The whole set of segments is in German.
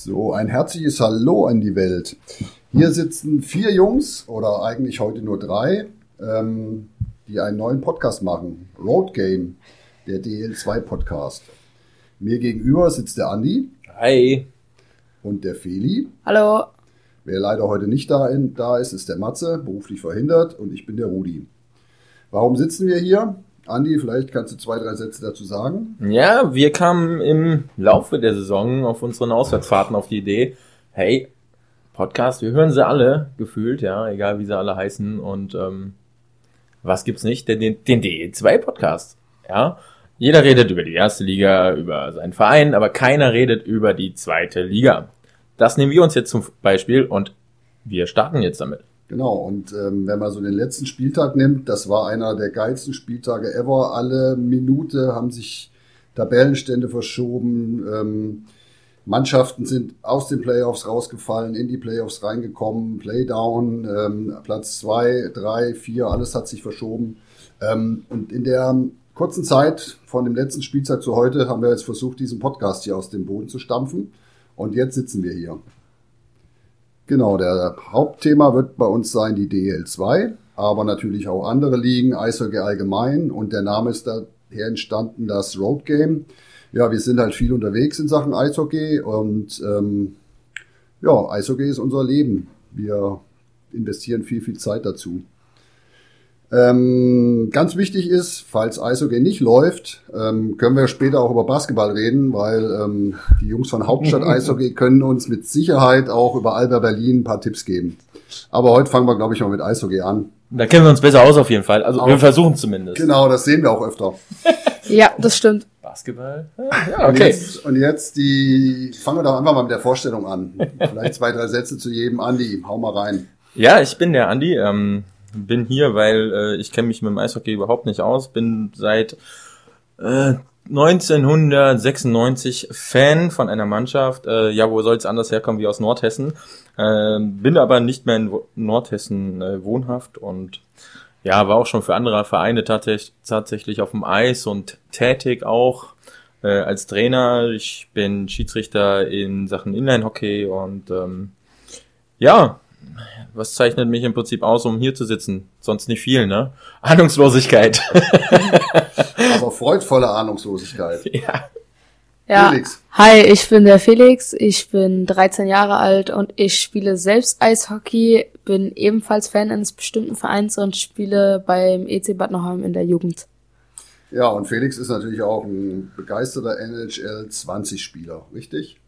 So, ein herzliches Hallo an die Welt. Hier sitzen vier Jungs, oder eigentlich heute nur drei, ähm, die einen neuen Podcast machen. Road Game, der DL2 Podcast. Mir gegenüber sitzt der Andi. Hi. Und der Feli. Hallo. Wer leider heute nicht da, in, da ist, ist der Matze, beruflich verhindert. Und ich bin der Rudi. Warum sitzen wir hier? Andi, vielleicht kannst du zwei, drei Sätze dazu sagen. Ja, wir kamen im Laufe der Saison auf unseren Auswärtsfahrten auf die Idee, hey, Podcast, wir hören sie alle, gefühlt, ja, egal wie sie alle heißen. Und ähm, was gibt's nicht? Den, den, den DE2-Podcast. Ja. Jeder redet über die erste Liga, über seinen Verein, aber keiner redet über die zweite Liga. Das nehmen wir uns jetzt zum Beispiel und wir starten jetzt damit. Genau, und ähm, wenn man so den letzten Spieltag nimmt, das war einer der geilsten Spieltage ever. Alle Minute haben sich Tabellenstände verschoben. Ähm, Mannschaften sind aus den Playoffs rausgefallen, in die Playoffs reingekommen, Playdown, ähm, Platz zwei, drei, vier, alles hat sich verschoben. Ähm, und in der kurzen Zeit von dem letzten Spieltag zu heute haben wir jetzt versucht, diesen Podcast hier aus dem Boden zu stampfen. Und jetzt sitzen wir hier. Genau, der Hauptthema wird bei uns sein die DL2, aber natürlich auch andere Ligen, Eishockey allgemein und der Name ist daher entstanden, das Road Game. Ja, wir sind halt viel unterwegs in Sachen Eishockey und ähm, ja, Eishockey ist unser Leben. Wir investieren viel, viel Zeit dazu. Ähm, ganz wichtig ist, falls Eishockey nicht läuft, ähm, können wir später auch über Basketball reden, weil ähm, die Jungs von Hauptstadt Eishockey können uns mit Sicherheit auch über Alba Berlin ein paar Tipps geben. Aber heute fangen wir, glaube ich, mal mit Eishockey an. Da kennen wir uns besser aus auf jeden Fall. Also wir versuchen zumindest. Genau, das sehen wir auch öfter. ja, das stimmt. Basketball? Ja, okay. Und jetzt, und jetzt die, fangen wir doch einfach mal mit der Vorstellung an. Vielleicht zwei, drei Sätze zu jedem. Andi, hau mal rein. Ja, ich bin der Andi. Ähm bin hier, weil äh, ich kenne mich mit dem Eishockey überhaupt nicht aus. Bin seit äh, 1996 Fan von einer Mannschaft. Äh, ja, wo soll es anders herkommen wie aus Nordhessen? Äh, bin aber nicht mehr in Nordhessen äh, wohnhaft und ja, war auch schon für andere Vereine tatsächlich, tatsächlich auf dem Eis und tätig auch äh, als Trainer. Ich bin Schiedsrichter in Sachen Inline-Hockey und ähm, ja, was zeichnet mich im Prinzip aus, um hier zu sitzen? Sonst nicht viel, ne? Ahnungslosigkeit. Aber freudvolle Ahnungslosigkeit. Ja. Ja. Felix. Hi, ich bin der Felix, ich bin 13 Jahre alt und ich spiele selbst Eishockey, bin ebenfalls Fan eines bestimmten Vereins und spiele beim EC Bad Nauheim in der Jugend. Ja, und Felix ist natürlich auch ein begeisterter NHL 20 Spieler, richtig?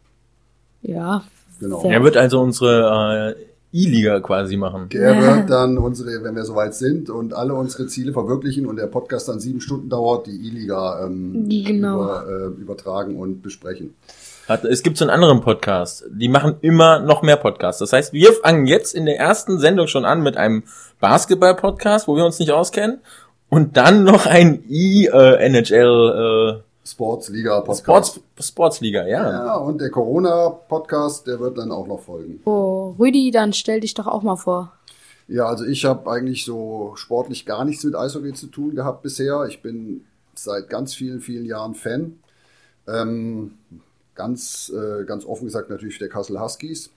Ja. Genau. Er wird also unsere äh, E-Liga quasi machen. Der wird dann unsere, wenn wir soweit sind und alle unsere Ziele verwirklichen und der Podcast dann sieben Stunden dauert, die E-Liga ähm, genau. über, äh, übertragen und besprechen. Es gibt so einen anderen Podcast, die machen immer noch mehr Podcasts. Das heißt, wir fangen jetzt in der ersten Sendung schon an mit einem Basketball-Podcast, wo wir uns nicht auskennen, und dann noch ein E-NHL- äh, Sportsliga Podcast. Sports, Sportsliga, ja. Ja, und der Corona Podcast, der wird dann auch noch folgen. Oh, Rüdi, dann stell dich doch auch mal vor. Ja, also ich habe eigentlich so sportlich gar nichts mit Eishockey zu tun gehabt bisher. Ich bin seit ganz vielen, vielen Jahren Fan. Ähm, ganz, äh, ganz offen gesagt natürlich der Kassel Huskies.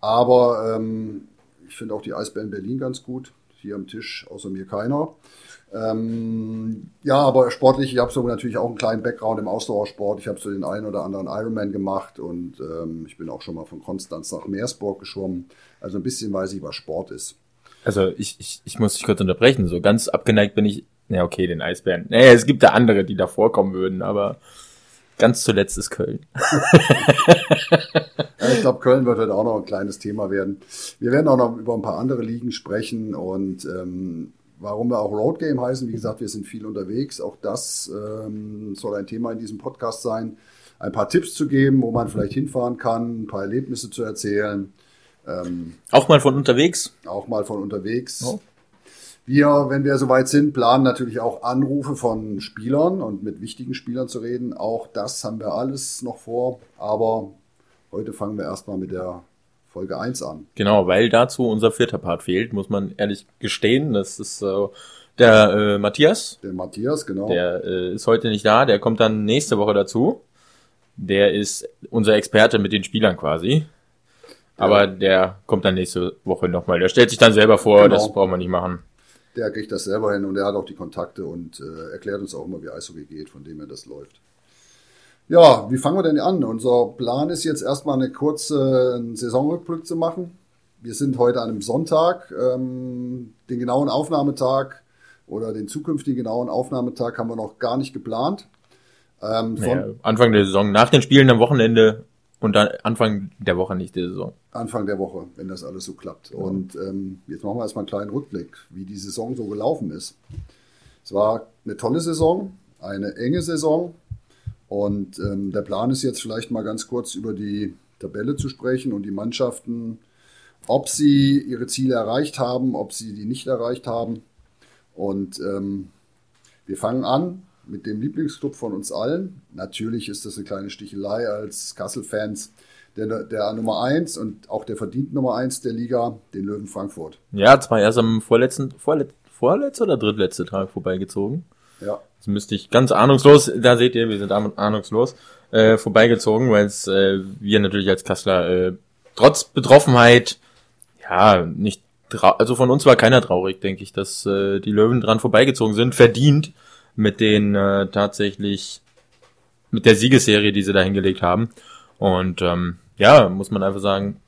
Aber ähm, ich finde auch die Eisbären Berlin ganz gut. Hier am Tisch außer mir keiner. Ähm, ja, aber sportlich, ich habe so natürlich auch einen kleinen Background im Ausdauersport. Ich habe so den einen oder anderen Ironman gemacht und ähm, ich bin auch schon mal von Konstanz nach Meersburg geschwommen. Also ein bisschen weiß ich, was Sport ist. Also ich, ich, ich muss dich kurz unterbrechen. So ganz abgeneigt bin ich. Ja, okay, den Eisbären. Naja, es gibt da andere, die da vorkommen würden, aber ganz zuletzt ist Köln. ja, ich glaube, Köln wird heute auch noch ein kleines Thema werden. Wir werden auch noch über ein paar andere Ligen sprechen und ähm, Warum wir auch Road Game heißen, wie gesagt, wir sind viel unterwegs. Auch das ähm, soll ein Thema in diesem Podcast sein. Ein paar Tipps zu geben, wo man vielleicht hinfahren kann, ein paar Erlebnisse zu erzählen. Ähm, auch mal von unterwegs? Auch mal von unterwegs. Oh. Wir, wenn wir soweit sind, planen natürlich auch Anrufe von Spielern und mit wichtigen Spielern zu reden. Auch das haben wir alles noch vor. Aber heute fangen wir erstmal mit der Folge 1 an. Genau, weil dazu unser vierter Part fehlt, muss man ehrlich gestehen. Das ist äh, der äh, Matthias. Der Matthias, genau. Der äh, ist heute nicht da, der kommt dann nächste Woche dazu. der ist unser Experte mit den Spielern quasi. Aber der kommt dann nächste Woche nochmal. Der stellt sich dann selber vor, genau. das braucht man nicht machen. Der kriegt das selber hin und er hat auch die Kontakte und äh, erklärt uns auch immer, wie Eishockey geht, von dem her das läuft. Ja, wie fangen wir denn an? Unser Plan ist jetzt erstmal eine kurze Saisonrückblick zu machen. Wir sind heute an einem Sonntag. Ähm, den genauen Aufnahmetag oder den zukünftigen genauen Aufnahmetag haben wir noch gar nicht geplant. Ähm, naja, Anfang der Saison, nach den Spielen am Wochenende und dann Anfang der Woche nicht der Saison. Anfang der Woche, wenn das alles so klappt. Ja. Und ähm, jetzt machen wir erstmal einen kleinen Rückblick, wie die Saison so gelaufen ist. Es war eine tolle Saison, eine enge Saison. Und ähm, der Plan ist jetzt vielleicht mal ganz kurz über die Tabelle zu sprechen und die Mannschaften, ob sie ihre Ziele erreicht haben, ob sie die nicht erreicht haben. Und ähm, wir fangen an mit dem Lieblingsclub von uns allen. Natürlich ist das eine kleine Stichelei als Kassel-Fans. Der, der Nummer 1 und auch der verdient Nummer 1 der Liga, den Löwen Frankfurt. Ja, zwar erst am vorletzten, vorlet, vorletzter oder drittletzte Tag vorbeigezogen. Ja. Das müsste ich ganz ahnungslos, da seht ihr, wir sind ahnungslos, äh, vorbeigezogen, weil es äh, wir natürlich als Kassler äh, trotz Betroffenheit, ja, nicht also von uns war keiner traurig, denke ich, dass äh, die Löwen dran vorbeigezogen sind, verdient mit den äh, tatsächlich mit der Siegesserie, die sie da hingelegt haben. Und ähm, ja, muss man einfach sagen,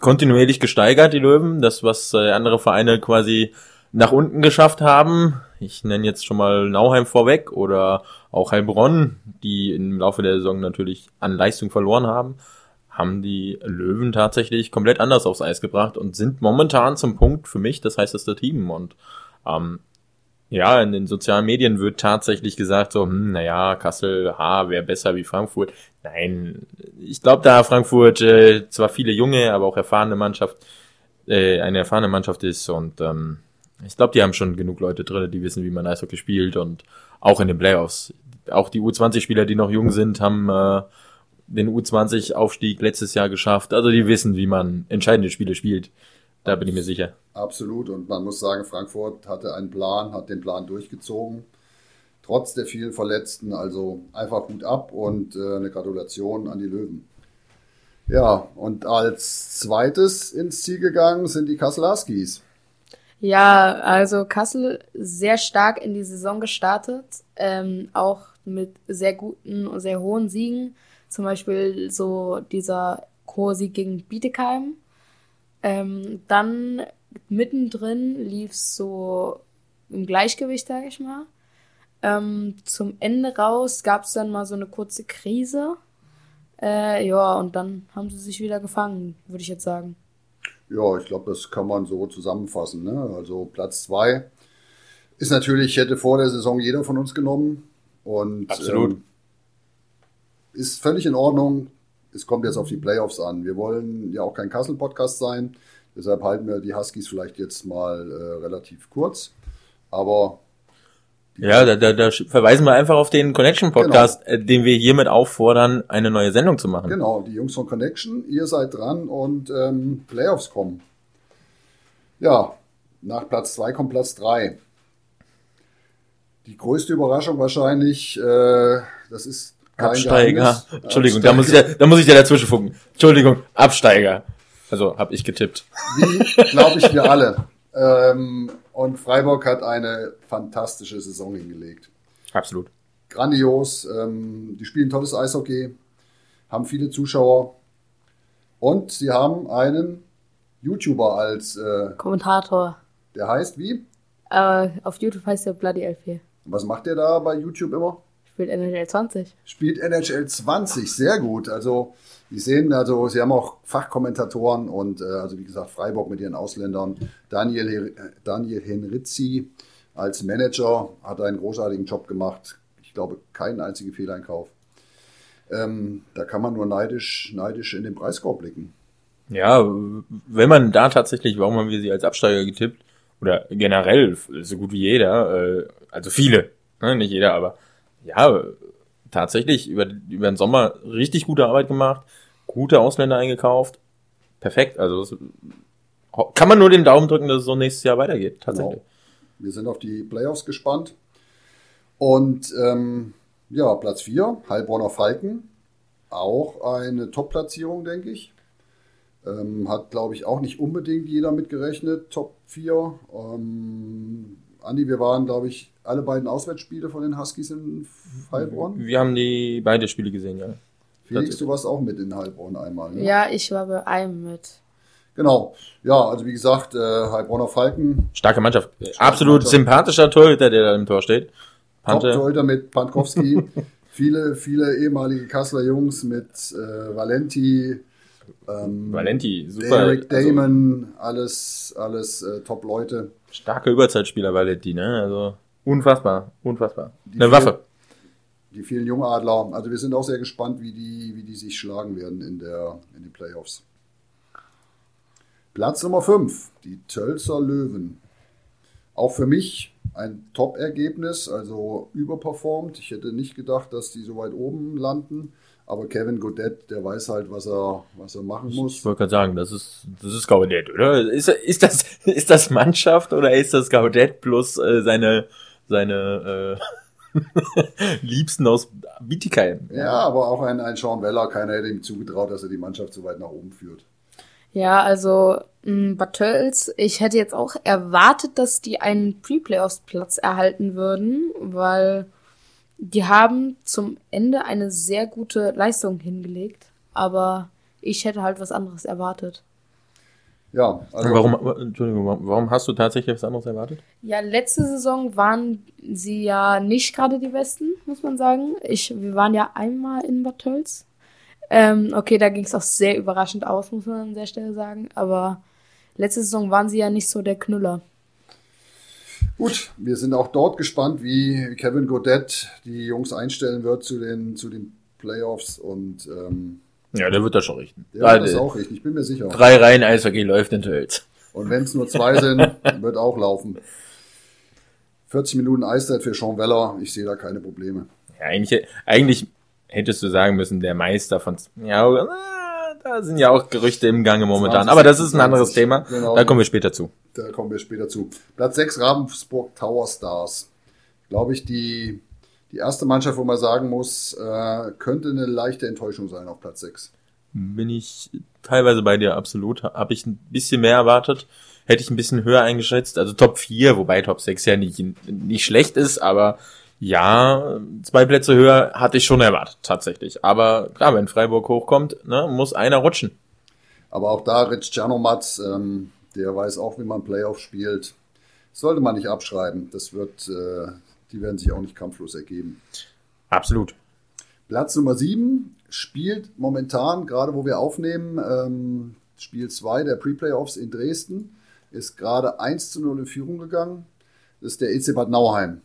kontinuierlich gesteigert, die Löwen. Das, was äh, andere Vereine quasi nach unten geschafft haben. Ich nenne jetzt schon mal Nauheim vorweg oder auch Heilbronn, die im Laufe der Saison natürlich an Leistung verloren haben, haben die Löwen tatsächlich komplett anders aufs Eis gebracht und sind momentan zum Punkt für mich das heißeste Team. Und ähm, ja, in den sozialen Medien wird tatsächlich gesagt, so, hm, naja, Kassel, ha, wäre besser wie Frankfurt. Nein, ich glaube, da Frankfurt äh, zwar viele junge, aber auch erfahrene Mannschaft, äh, eine erfahrene Mannschaft ist und ähm, ich glaube, die haben schon genug Leute drin, die wissen, wie man Eishockey spielt und auch in den Playoffs. Auch die U20-Spieler, die noch jung sind, haben äh, den U20-Aufstieg letztes Jahr geschafft. Also die wissen, wie man entscheidende Spiele spielt. Da bin ich mir sicher. Absolut. Und man muss sagen, Frankfurt hatte einen Plan, hat den Plan durchgezogen. Trotz der vielen Verletzten. Also einfach gut ab und äh, eine Gratulation an die Löwen. Ja, und als zweites ins Ziel gegangen sind die Kassel Huskies. Ja, also Kassel sehr stark in die Saison gestartet, ähm, auch mit sehr guten und sehr hohen Siegen. Zum Beispiel so dieser Chorsieg gegen Bietigheim ähm, dann mittendrin lief es so im Gleichgewicht, sag ich mal. Ähm, zum Ende raus gab es dann mal so eine kurze Krise. Äh, ja, und dann haben sie sich wieder gefangen, würde ich jetzt sagen. Ja, ich glaube, das kann man so zusammenfassen. Ne? Also Platz zwei ist natürlich, hätte vor der Saison jeder von uns genommen. Und Absolut. Ähm, ist völlig in Ordnung es kommt jetzt auf die Playoffs an. Wir wollen ja auch kein Kassel-Podcast sein. Deshalb halten wir die Huskies vielleicht jetzt mal äh, relativ kurz. Aber ja, da, da, da verweisen wir einfach auf den Connection Podcast, genau. den wir hiermit auffordern, eine neue Sendung zu machen. Genau, die Jungs von Connection, ihr seid dran und ähm, Playoffs kommen. Ja, nach Platz 2 kommt Platz 3. Die größte Überraschung wahrscheinlich, äh, das ist Absteiger. Entschuldigung, Absteiger. da muss ich ja, da muss ich ja dazwischen funken. Entschuldigung, Absteiger. Also habe ich getippt. Wie, glaube ich, wir alle. Ähm, und Freiburg hat eine fantastische Saison hingelegt. Absolut. Grandios. Ähm, die spielen tolles Eishockey, haben viele Zuschauer und sie haben einen YouTuber als äh, Kommentator. Der heißt wie? Äh, auf YouTube heißt der Bloody L4. Was macht der da bei YouTube immer? Spielt NHL 20. Spielt NHL 20, sehr gut. Also, Sie sehen, also Sie haben auch Fachkommentatoren und äh, also wie gesagt Freiburg mit ihren Ausländern. Daniel, Daniel Henrizzi als Manager hat einen großartigen Job gemacht. Ich glaube, keinen einzigen Fehleinkauf. Ähm, da kann man nur neidisch, neidisch in den Preiskorb blicken. Ja, wenn man da tatsächlich, warum haben wir sie als Absteiger getippt? Oder generell, so gut wie jeder, äh, also viele, ne? nicht jeder, aber ja, tatsächlich über, über den Sommer richtig gute Arbeit gemacht, gute Ausländer eingekauft. Perfekt. Also das, kann man nur den Daumen drücken, dass es so nächstes Jahr weitergeht. Tatsächlich. Genau. Wir sind auf die Playoffs gespannt. Und ähm, ja, Platz 4, Heilbronner Falken. auch eine Top-Platzierung, denke ich. Ähm, hat, glaube ich, auch nicht unbedingt jeder mitgerechnet. Top 4. Ähm, Andi, wir waren, glaube ich, alle beiden Auswärtsspiele von den Huskies in Heilbronn. Wir haben die beide Spiele gesehen, ja. Felix, du warst auch mit in Heilbronn einmal. Ne? Ja, ich war bei einem mit. Genau. Ja, also wie gesagt, äh, Heilbronner Falken. Starke Mannschaft. Starke Absolut Mannschaft. sympathischer Torhüter, der da im Tor steht. Top-Torhüter mit Pankowski. viele, viele ehemalige Kasseler Jungs mit äh, Valenti, ähm, Valenti, super. Eric also Damon, also, alles, alles äh, Top-Leute. Starke Überzeitspieler Valenti, ne? Also unfassbar, unfassbar. Die Eine Waffe. Die vielen Jungadler. Also wir sind auch sehr gespannt, wie die, wie die sich schlagen werden in, der, in den Playoffs. Platz Nummer 5, die Tölzer Löwen. Auch für mich ein Top-Ergebnis, also überperformt. Ich hätte nicht gedacht, dass die so weit oben landen. Aber Kevin Godet, der weiß halt, was er, was er machen muss. Ich wollte gerade sagen, das ist, das ist Gaudet, oder? Ist, ist, das, ist das Mannschaft oder ist das Gaudet plus äh, seine, seine äh, Liebsten aus Bietigheim? Ja, aber auch ein, ein Sean Weller, keiner hätte ihm zugetraut, dass er die Mannschaft so weit nach oben führt. Ja, also Bad Tölz, ich hätte jetzt auch erwartet, dass die einen Pre-Playoffs-Platz erhalten würden, weil die haben zum Ende eine sehr gute Leistung hingelegt, aber ich hätte halt was anderes erwartet. Ja, also warum, Entschuldigung, warum hast du tatsächlich was anderes erwartet? Ja, letzte Saison waren sie ja nicht gerade die Besten, muss man sagen. Ich, wir waren ja einmal in Bad Tölz. Ähm, okay, da ging es auch sehr überraschend aus, muss man an der Stelle sagen. Aber letzte Saison waren sie ja nicht so der Knüller. Gut, wir sind auch dort gespannt, wie Kevin Godet die Jungs einstellen wird zu den, zu den Playoffs und ähm, ja, der wird das schon richten. Der wird das auch richten, ich bin mir sicher. Drei Reihen Eishockey läuft in Tölz. Und wenn es nur zwei sind, wird auch laufen. 40 Minuten Eiszeit für Sean Weller, ich sehe da keine Probleme. Ja, eigentlich, eigentlich hättest du sagen müssen, der Meister von ja, da sind ja auch Gerüchte im Gange momentan. 20, Aber das ist ein anderes Thema. Genau. Da kommen wir später zu. Da kommen wir später zu. Platz 6 Ravensburg Tower Stars. Glaube ich, die, die erste Mannschaft, wo man sagen muss, äh, könnte eine leichte Enttäuschung sein auf Platz 6. Bin ich teilweise bei dir, absolut. Habe ich ein bisschen mehr erwartet. Hätte ich ein bisschen höher eingeschätzt. Also Top 4, wobei Top 6 ja nicht, nicht schlecht ist, aber ja, zwei Plätze höher hatte ich schon erwartet, tatsächlich. Aber klar, wenn Freiburg hochkommt, ne, muss einer rutschen. Aber auch da, Rich Czernomatz, ähm, der weiß auch, wie man Playoff spielt. sollte man nicht abschreiben. Das wird, äh, die werden sich auch nicht kampflos ergeben. Absolut. Platz Nummer 7 spielt momentan, gerade wo wir aufnehmen, ähm, Spiel 2 der Pre-Playoffs in Dresden, ist gerade 1 zu 0 in Führung gegangen. Das ist der EC Bad Nauheim.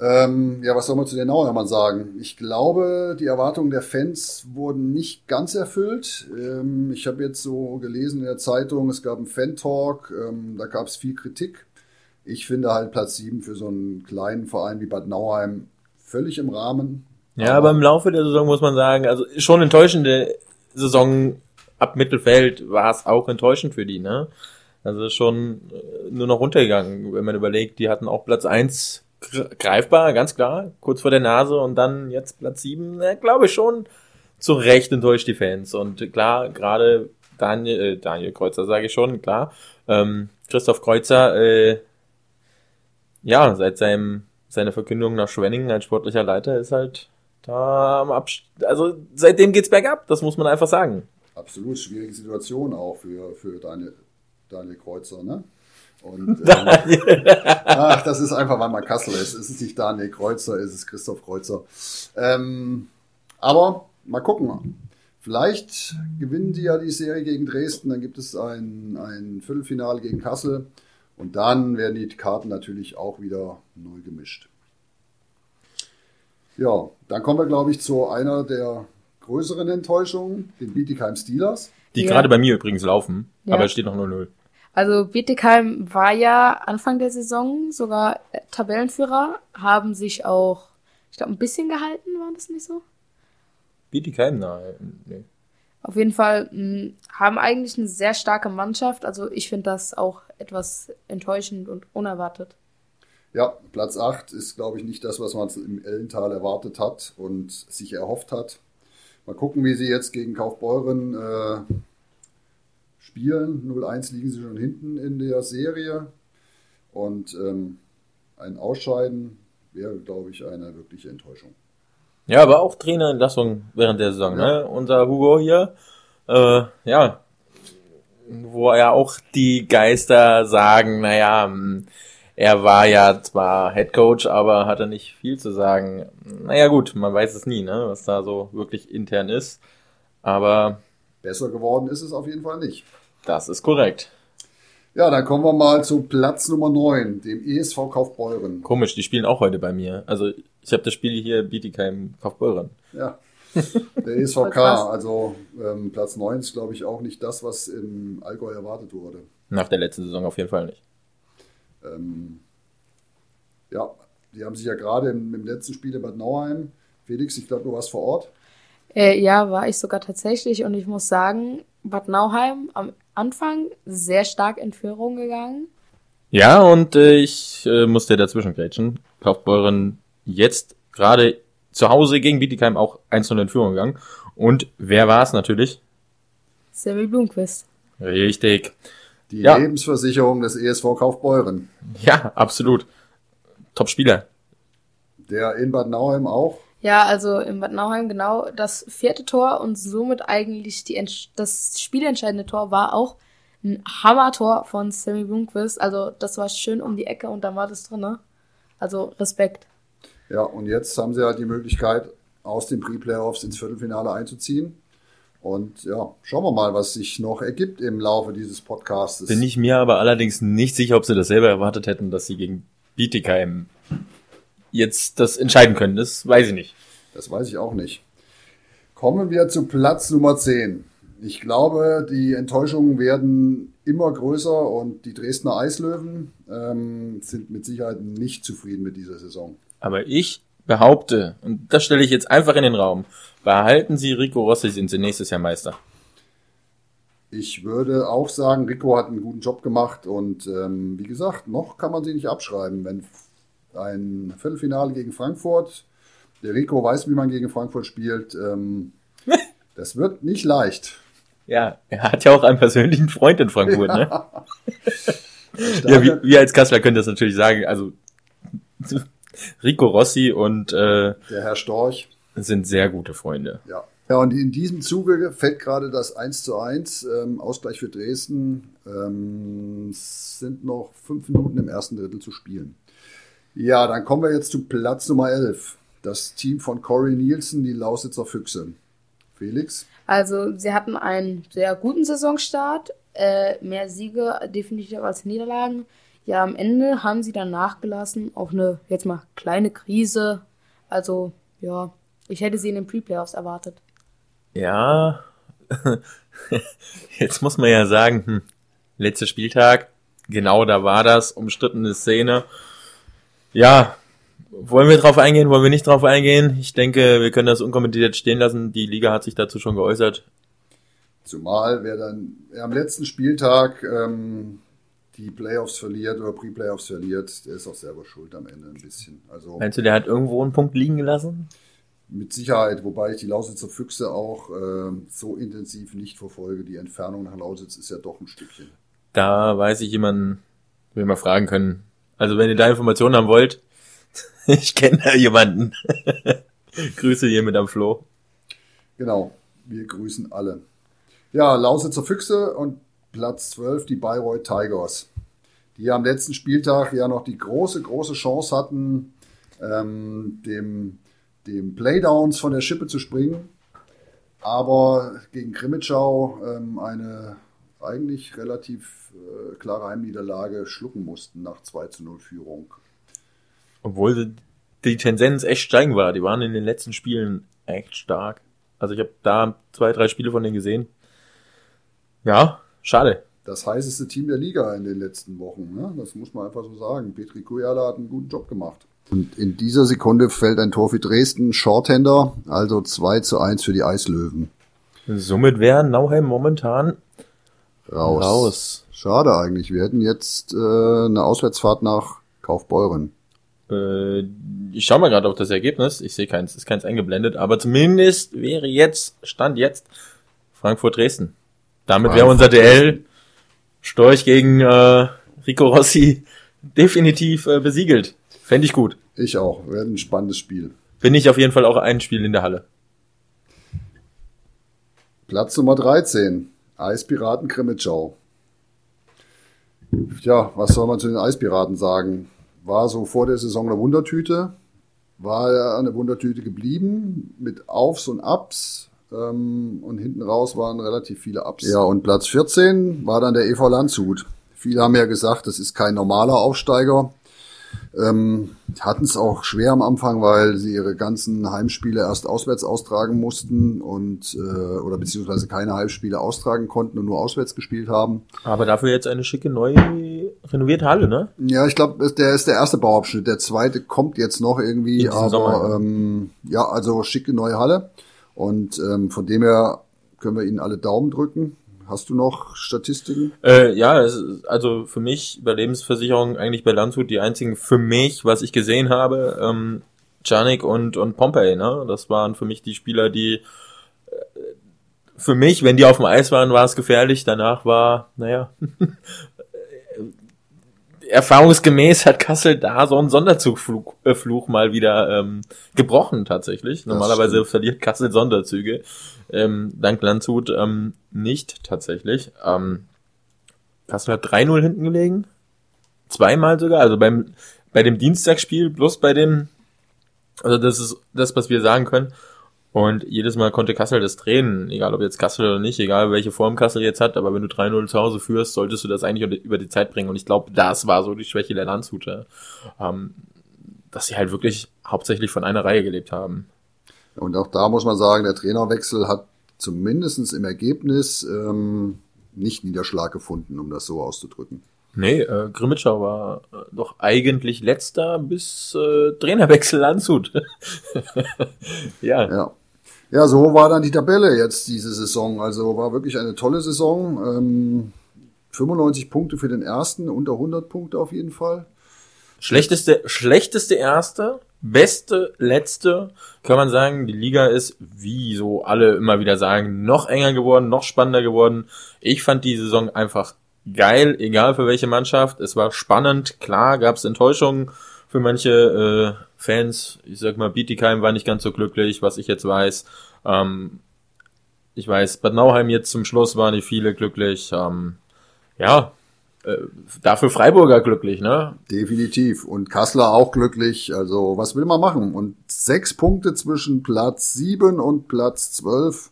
Ähm, ja, was soll man zu den Nauermann sagen? Ich glaube, die Erwartungen der Fans wurden nicht ganz erfüllt. Ähm, ich habe jetzt so gelesen in der Zeitung, es gab einen Fan-Talk, ähm, da gab es viel Kritik. Ich finde halt Platz 7 für so einen kleinen Verein wie Bad Nauheim völlig im Rahmen. Ja, aber, aber im Laufe der Saison muss man sagen, also schon enttäuschende Saison ab Mittelfeld war es auch enttäuschend für die, ne? Also schon äh, nur noch runtergegangen, wenn man überlegt, die hatten auch Platz 1 greifbar, ganz klar, kurz vor der Nase und dann jetzt Platz 7, äh, glaube ich schon zu Recht enttäuscht die Fans. Und klar, gerade Daniel, äh, Daniel Kreuzer sage ich schon, klar. Ähm, Christoph Kreuzer, äh, ja, seit seinem, seiner Verkündung nach Schwenningen als sportlicher Leiter ist halt da am Abst also seitdem geht's bergab, das muss man einfach sagen. Absolut schwierige Situation auch für, für Daniel, Daniel Kreuzer, ne? Und, ähm, ach, das ist einfach, weil man Kassel ist. Es ist nicht Daniel Kreuzer, es ist Christoph Kreuzer. Ähm, aber mal gucken. Vielleicht gewinnen die ja die Serie gegen Dresden, dann gibt es ein, ein Viertelfinale gegen Kassel und dann werden die Karten natürlich auch wieder neu gemischt. Ja, dann kommen wir, glaube ich, zu einer der größeren Enttäuschungen, den Bietigheim Steelers. Die ja. gerade bei mir übrigens laufen, ja. aber es steht noch 0-0. Also Bietigheim war ja Anfang der Saison sogar Tabellenführer, haben sich auch, ich glaube, ein bisschen gehalten, war das nicht so? Bietigheim, nein. Nee. Auf jeden Fall mh, hm, haben eigentlich eine sehr starke Mannschaft. Also ich finde das auch etwas enttäuschend und unerwartet. Ja, Platz 8 ist, glaube ich, nicht das, was man im Ellental erwartet hat und sich erhofft hat. Mal gucken, wie sie jetzt gegen Kaufbeuren äh, spielen. 0-1 liegen sie schon hinten in der Serie. Und ähm, ein Ausscheiden wäre, glaube ich, eine wirkliche Enttäuschung. Ja, aber auch Trainerentlassung während der Saison. Ja. Ne? Unser Hugo hier, äh, ja, wo ja auch die Geister sagen, naja, hm, er war ja zwar Head Coach, aber hatte nicht viel zu sagen. Naja gut, man weiß es nie, ne, was da so wirklich intern ist. Aber besser geworden ist es auf jeden Fall nicht. Das ist korrekt. Ja, dann kommen wir mal zu Platz Nummer 9, dem ESV Kaufbeuren. Komisch, die spielen auch heute bei mir. Also ich habe das Spiel hier Bietigheim Kaufbeuren. Ja. Der ESVK, also ähm, Platz 9 ist, glaube ich, auch nicht das, was im Allgäu erwartet wurde. Nach der letzten Saison auf jeden Fall nicht. Ähm, ja, die haben sich ja gerade im, im, letzten Spiel in Bad Nauheim, Felix, ich glaube, du warst vor Ort. Äh, ja, war ich sogar tatsächlich und ich muss sagen, Bad Nauheim am Anfang sehr stark in Führung gegangen. Ja, und äh, ich äh, musste dazwischen grätschen. Kaufbeuren jetzt gerade zu Hause gegen Bietigheim auch 1-0 in Führung gegangen. Und wer war es natürlich? Sammy Blumquist. Richtig. Die ja. Lebensversicherung des ESV Kaufbeuren. Ja, absolut. Top-Spieler. Der in Bad Nauheim auch. Ja, also in Bad Nauheim genau das vierte Tor und somit eigentlich die, das spielentscheidende Tor war auch ein Hammer-Tor von Sammy Blumquist. Also das war schön um die Ecke und dann war das drin. Ne? Also Respekt. Ja, und jetzt haben sie halt die Möglichkeit, aus den Pre-Playoffs ins Viertelfinale einzuziehen. Und ja, schauen wir mal, was sich noch ergibt im Laufe dieses Podcasts. Bin ich mir aber allerdings nicht sicher, ob sie das selber erwartet hätten, dass sie gegen Bietigheim jetzt das entscheiden können. Das weiß ich nicht. Das weiß ich auch nicht. Kommen wir zu Platz Nummer 10. Ich glaube, die Enttäuschungen werden immer größer und die Dresdner Eislöwen ähm, sind mit Sicherheit nicht zufrieden mit dieser Saison. Aber ich behaupte, und das stelle ich jetzt einfach in den Raum, behalten Sie Rico Rossi, sind Sie nächstes Jahr Meister. Ich würde auch sagen, Rico hat einen guten Job gemacht und ähm, wie gesagt, noch kann man sie nicht abschreiben. Wenn ein Viertelfinale gegen Frankfurt, der Rico weiß, wie man gegen Frankfurt spielt, ähm, das wird nicht leicht. Ja, er hat ja auch einen persönlichen Freund in Frankfurt, ja. ne? ja, wir, wir als Kassler können das natürlich sagen. Also Rico Rossi und äh, der Herr Storch sind sehr gute Freunde. Ja. Ja, und in diesem Zuge fällt gerade das 1 zu 1, ähm, Ausgleich für Dresden. Ähm, sind noch fünf Minuten im ersten Drittel zu spielen. Ja, dann kommen wir jetzt zu Platz Nummer 11. Das Team von Corey Nielsen, die Lausitzer Füchse. Felix? Also, sie hatten einen sehr guten Saisonstart. Äh, mehr Siege definitiv als Niederlagen. Ja, am Ende haben sie dann nachgelassen auf eine, jetzt mal, kleine Krise. Also, ja, ich hätte sie in den Pre-Playoffs erwartet. Ja, jetzt muss man ja sagen, hm, letzter Spieltag, genau da war das, umstrittene Szene. Ja, wollen wir drauf eingehen, wollen wir nicht drauf eingehen? Ich denke, wir können das unkommentiert stehen lassen. Die Liga hat sich dazu schon geäußert. Zumal wer dann wer am letzten Spieltag ähm, die Playoffs verliert oder Pre-Playoffs verliert, der ist auch selber schuld am Ende ein bisschen. Also Meinst du, der hat irgendwo einen Punkt liegen gelassen? Mit Sicherheit, wobei ich die Lausitzer Füchse auch äh, so intensiv nicht verfolge. Die Entfernung nach Lausitz ist ja doch ein Stückchen. Da weiß ich jemanden, den wir mal fragen können. Also wenn ihr da Informationen haben wollt, ich kenne da jemanden. Grüße hier mit am Flo. Genau, wir grüßen alle. Ja, Lausitzer Füchse und Platz 12 die Bayreuth Tigers, die am letzten Spieltag ja noch die große, große Chance hatten, ähm, dem, dem Playdowns von der Schippe zu springen, aber gegen Krimitschau ähm, eine eigentlich relativ äh, klare Heimniederlage schlucken mussten nach 2 zu 0 Führung. Obwohl die Tendenz echt steigen war. Die waren in den letzten Spielen echt stark. Also ich habe da zwei, drei Spiele von denen gesehen. Ja, Schade. Das heißeste Team der Liga in den letzten Wochen. Ne? Das muss man einfach so sagen. Petri Kujala hat einen guten Job gemacht. Und in dieser Sekunde fällt ein Tor für Dresden, Shorthander, also 2 zu 1 für die Eislöwen. Somit wäre Nauheim momentan raus. raus. Schade eigentlich. Wir hätten jetzt äh, eine Auswärtsfahrt nach Kaufbeuren. Äh, ich schaue mal gerade auf das Ergebnis. Ich sehe keins, ist keins eingeblendet, aber zumindest wäre jetzt, Stand jetzt, Frankfurt Dresden. Damit wäre unser DL Storch gegen äh, Rico Rossi definitiv äh, besiegelt. Fände ich gut. Ich auch. Wäre ein spannendes Spiel. Bin ich auf jeden Fall auch ein Spiel in der Halle. Platz Nummer 13. Eispiraten Krimitschau. Ja, was soll man zu den Eispiraten sagen? War so vor der Saison eine Wundertüte. War er eine Wundertüte geblieben mit Aufs und Ups. Ähm, und hinten raus waren relativ viele Ups. Ja, und Platz 14 war dann der EV Landshut. Viele haben ja gesagt, das ist kein normaler Aufsteiger. Ähm, hatten es auch schwer am Anfang, weil sie ihre ganzen Heimspiele erst auswärts austragen mussten und äh, oder beziehungsweise keine Heimspiele austragen konnten und nur auswärts gespielt haben. Aber dafür jetzt eine schicke neue renovierte Halle, ne? Ja, ich glaube, der ist der erste Bauabschnitt. Der zweite kommt jetzt noch irgendwie, aber Sommer, ähm, ja, also schicke neue Halle. Und ähm, von dem her können wir Ihnen alle Daumen drücken. Hast du noch Statistiken? Äh, ja, also für mich Überlebensversicherung eigentlich bei Landshut die einzigen für mich, was ich gesehen habe, ähm, Janik und, und Pompey, ne? Das waren für mich die Spieler, die äh, für mich, wenn die auf dem Eis waren, war es gefährlich. Danach war, naja, erfahrungsgemäß hat Kassel da so einen Sonderzugfluch äh, Fluch mal wieder ähm, gebrochen tatsächlich. Normalerweise verliert Kassel Sonderzüge. Ähm, dank Landshut ähm, nicht tatsächlich. Ähm, Kassel hat 3-0 hinten gelegen. Zweimal sogar. Also beim bei dem Dienstagsspiel plus bei dem also das ist das, was wir sagen können. Und jedes Mal konnte Kassel das drehen, egal ob jetzt Kassel oder nicht, egal welche Form Kassel jetzt hat, aber wenn du 3-0 zu Hause führst, solltest du das eigentlich über die Zeit bringen. Und ich glaube, das war so die Schwäche der Landshuter, ähm, dass sie halt wirklich hauptsächlich von einer Reihe gelebt haben. Und auch da muss man sagen, der Trainerwechsel hat zumindestens im Ergebnis ähm, nicht Niederschlag gefunden, um das so auszudrücken. Nee, äh, Grimmitschau war äh, doch eigentlich letzter bis äh, Trainerwechsel Landshut. ja. ja. Ja, so war dann die Tabelle jetzt diese Saison. Also war wirklich eine tolle Saison. Ähm, 95 Punkte für den ersten, unter 100 Punkte auf jeden Fall. Schlechteste, schlechteste erste, beste letzte, kann man sagen. Die Liga ist, wie so alle immer wieder sagen, noch enger geworden, noch spannender geworden. Ich fand die Saison einfach geil, egal für welche Mannschaft. Es war spannend, klar gab es Enttäuschungen für manche äh, Fans. Ich sag mal, Bietigheim war nicht ganz so glücklich, was ich jetzt weiß. Ähm, ich weiß, Bad Nauheim jetzt zum Schluss waren die viele glücklich. Ähm, ja, äh, dafür Freiburger glücklich, ne? Definitiv. Und Kassler auch glücklich. Also, was will man machen? Und sechs Punkte zwischen Platz sieben und Platz zwölf.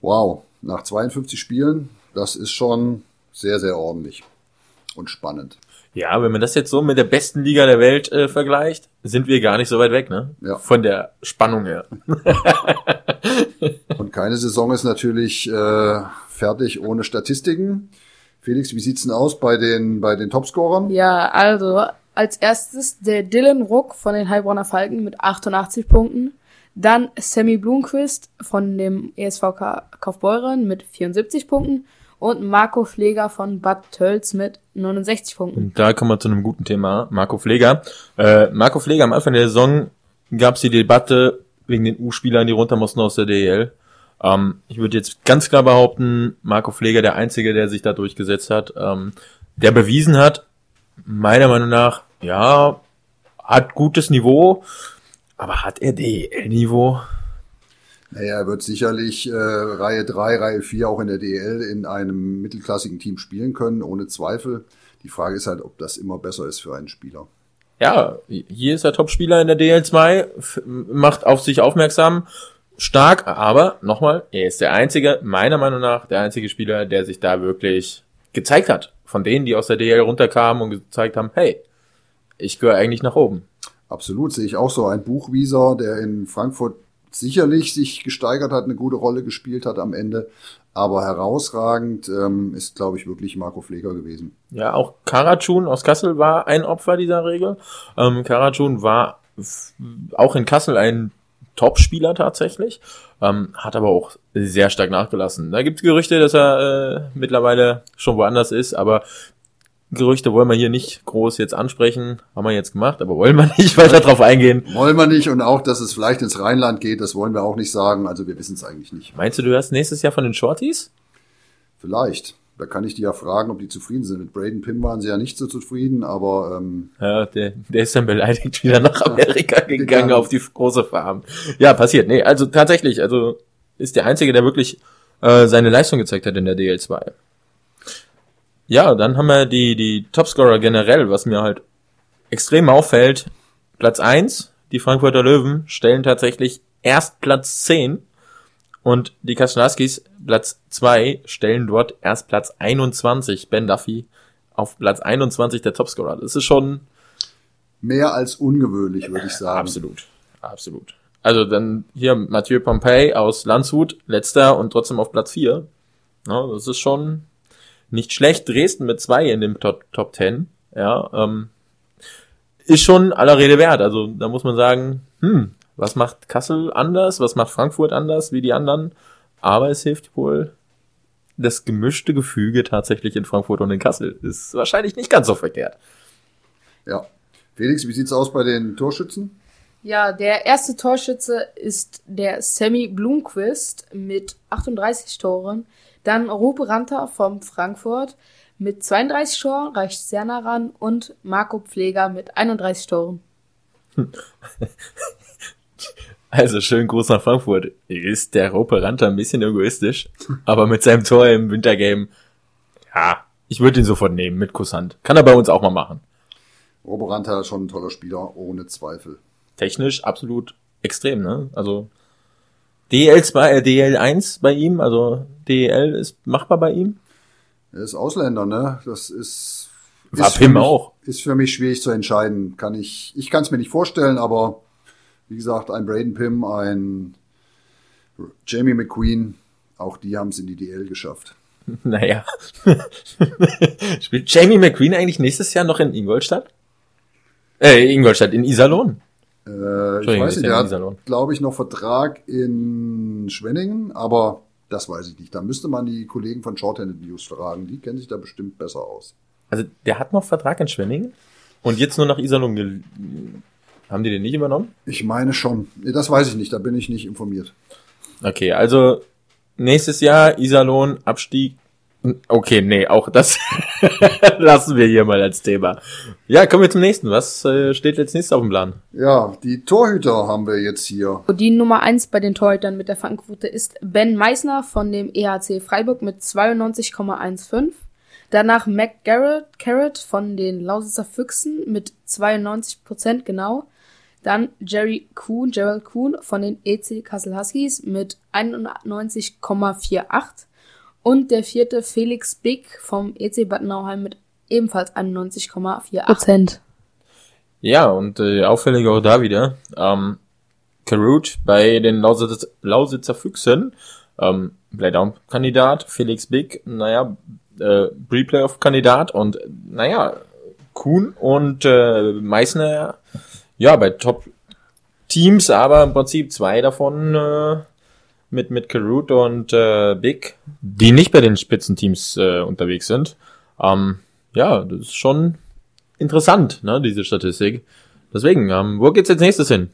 Wow, nach 52 Spielen, das ist schon sehr, sehr ordentlich und spannend. Ja, wenn man das jetzt so mit der besten Liga der Welt äh, vergleicht, sind wir gar nicht so weit weg, ne? Ja. Von der Spannung her. und keine Saison ist natürlich äh, fertig ohne Statistiken. Felix, wie sieht's denn aus bei den bei den Topscorern? Ja, also als erstes der Dylan Ruck von den Heilbronner Falken mit 88 Punkten. Dann Sammy Blumquist von dem ESVK Kaufbeuren mit 74 Punkten und Marco Pfleger von Bad Tölz mit 69 Punkten. Und da kommen wir zu einem guten Thema. Marco Pfleger. Äh, Marco Pfleger am Anfang der Saison gab es die Debatte wegen den U-Spielern, die runter mussten aus der DEL. Ähm, ich würde jetzt ganz klar behaupten, Marco Pfleger der Einzige, der sich da durchgesetzt hat, ähm, der bewiesen hat, meiner Meinung nach, ja, hat gutes Niveau, aber hat er DEL-Niveau? Naja, er wird sicherlich äh, Reihe 3, Reihe 4 auch in der DL in einem mittelklassigen Team spielen können, ohne Zweifel. Die Frage ist halt, ob das immer besser ist für einen Spieler. Ja, hier ist er Topspieler in der DL2, macht auf sich aufmerksam, stark, aber nochmal, er ist der einzige, meiner Meinung nach, der einzige Spieler, der sich da wirklich gezeigt hat. Von denen, die aus der DL runterkamen und gezeigt haben, hey, ich gehöre eigentlich nach oben. Absolut, sehe ich auch so. Ein Buchwieser, der in Frankfurt sicherlich sich gesteigert hat, eine gute Rolle gespielt hat am Ende. Aber herausragend ähm, ist, glaube ich, wirklich Marco Pfleger gewesen. Ja, auch Karatschun aus Kassel war ein Opfer dieser Regel. Ähm, Karatschun war auch in Kassel ein Top-Spieler tatsächlich, ähm, hat aber auch sehr stark nachgelassen. Da gibt es Gerüchte, dass er äh, mittlerweile schon woanders ist, aber Gerüchte wollen wir hier nicht groß jetzt ansprechen. Haben wir jetzt gemacht, aber wollen wir nicht weiter drauf eingehen. Wollen wir nicht und auch, dass es vielleicht ins Rheinland geht, das wollen wir auch nicht sagen. Also wir wissen es eigentlich nicht. Meinst du, du hörst nächstes Jahr von den Shorties? Vielleicht. Da kann ich die ja fragen, ob die zufrieden sind. Mit Braden Pim waren sie ja nicht so zufrieden, aber ähm, ja, der, der ist dann beleidigt wieder nach Amerika gegangen auf die große Farm. Ja, passiert. Nee, also tatsächlich, also ist der Einzige, der wirklich äh, seine Leistung gezeigt hat in der DL2. Ja, dann haben wir die, die Topscorer generell, was mir halt extrem auffällt. Platz eins die Frankfurter Löwen, stellen tatsächlich erst Platz zehn und die Kaschnaskis, Platz zwei stellen dort erst Platz 21. Ben Duffy auf Platz 21 der Topscorer. Das ist schon mehr als ungewöhnlich, würde ich sagen. Absolut, absolut. Also dann hier Mathieu Pompey aus Landshut, letzter und trotzdem auf Platz vier. Ja, das ist schon nicht schlecht. Dresden mit zwei in dem Top, Top 10. Ja, ähm, ist schon aller Rede wert. Also da muss man sagen, hm, was macht Kassel anders? Was macht Frankfurt anders wie die anderen? Aber es hilft wohl das gemischte Gefüge tatsächlich in Frankfurt und in Kassel. Ist wahrscheinlich nicht ganz so verkehrt. Ja. Felix, wie sieht's aus bei den Torschützen? Ja, der erste Torschütze ist der Sammy Blumquist mit 38 Toren. Dann Rupe Ranta vom Frankfurt mit 32 Toren, reicht sehr nah ran. Und Marco Pfleger mit 31 Toren. Also schön Gruß nach Frankfurt. Ist der Rupe Ranta ein bisschen egoistisch, aber mit seinem Tor im Wintergame, ja, ich würde ihn sofort nehmen mit Kusshand. Kann er bei uns auch mal machen. Rupe Ranta ist schon ein toller Spieler, ohne Zweifel. Technisch absolut extrem, ne? Also DL2, äh, DL1 bei ihm, also DL ist machbar bei ihm. Er ist Ausländer, ne? Das ist. War Pim auch. Ist für mich schwierig zu entscheiden. Kann ich, ich kann es mir nicht vorstellen, aber wie gesagt, ein Braden Pim, ein Jamie McQueen, auch die haben es in die DL geschafft. Naja. Spielt Jamie McQueen eigentlich nächstes Jahr noch in Ingolstadt? Äh, Ingolstadt, in Iserlohn. Äh, ich weiß nicht, der hat, glaube ich, noch Vertrag in Schwenningen, aber das weiß ich nicht. Da müsste man die Kollegen von Shorthanded News fragen. Die kennen sich da bestimmt besser aus. Also der hat noch Vertrag in Schwenningen und jetzt nur nach Iserlohn. Haben die den nicht übernommen? Ich meine schon. Das weiß ich nicht, da bin ich nicht informiert. Okay, also nächstes Jahr Iserlohn, Abstieg, Okay, nee, auch das lassen wir hier mal als Thema. Ja, kommen wir zum nächsten. Was äh, steht als nächstes auf dem Plan? Ja, die Torhüter haben wir jetzt hier. Die Nummer eins bei den Torhütern mit der Fangquote ist Ben Meisner von dem EHC Freiburg mit 92,15. Danach Mac Garrett, Carrot von den Lausitzer Füchsen mit 92 Prozent genau. Dann Jerry Kuhn, Gerald Kuhn von den EC Kassel Huskies mit 91,48. Und der vierte Felix Big vom EC Bad Nauheim mit ebenfalls 91,4 Prozent. Ja, und äh, auffällig auch da wieder, ähm, Karut bei den Lausitzer, Lausitzer Füchsen, ähm, Playdown-Kandidat, Felix Big, naja, äh, Pre-Playoff-Kandidat und naja, Kuhn und äh, Meißner, ja, bei Top-Teams, aber im Prinzip zwei davon äh, mit, mit Karut und äh, Big, die nicht bei den Spitzenteams äh, unterwegs sind. Ähm, ja, das ist schon interessant, ne, diese Statistik. Deswegen, ähm, wo geht's jetzt nächstes hin?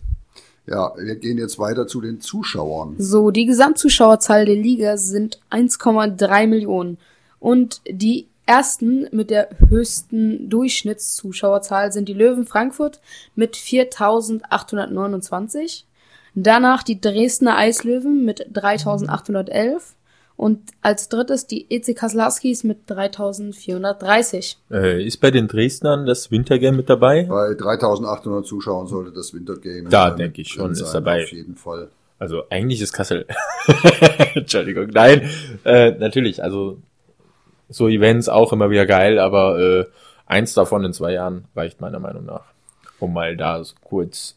Ja, wir gehen jetzt weiter zu den Zuschauern. So, die Gesamtzuschauerzahl der Liga sind 1,3 Millionen. Und die ersten mit der höchsten Durchschnittszuschauerzahl sind die Löwen Frankfurt mit 4829. Danach die Dresdner Eislöwen mit 3811 und als drittes die EC Kaslaskis mit 3430. Äh, ist bei den Dresdnern das Wintergame mit dabei? Bei 3800 Zuschauern sollte das Wintergame Da denke ich schon, ist dabei. Auf jeden Fall. Also eigentlich ist Kassel. Entschuldigung. Nein, äh, natürlich, also so Events auch immer wieder geil, aber äh, eins davon in zwei Jahren reicht meiner Meinung nach. Um mal da so kurz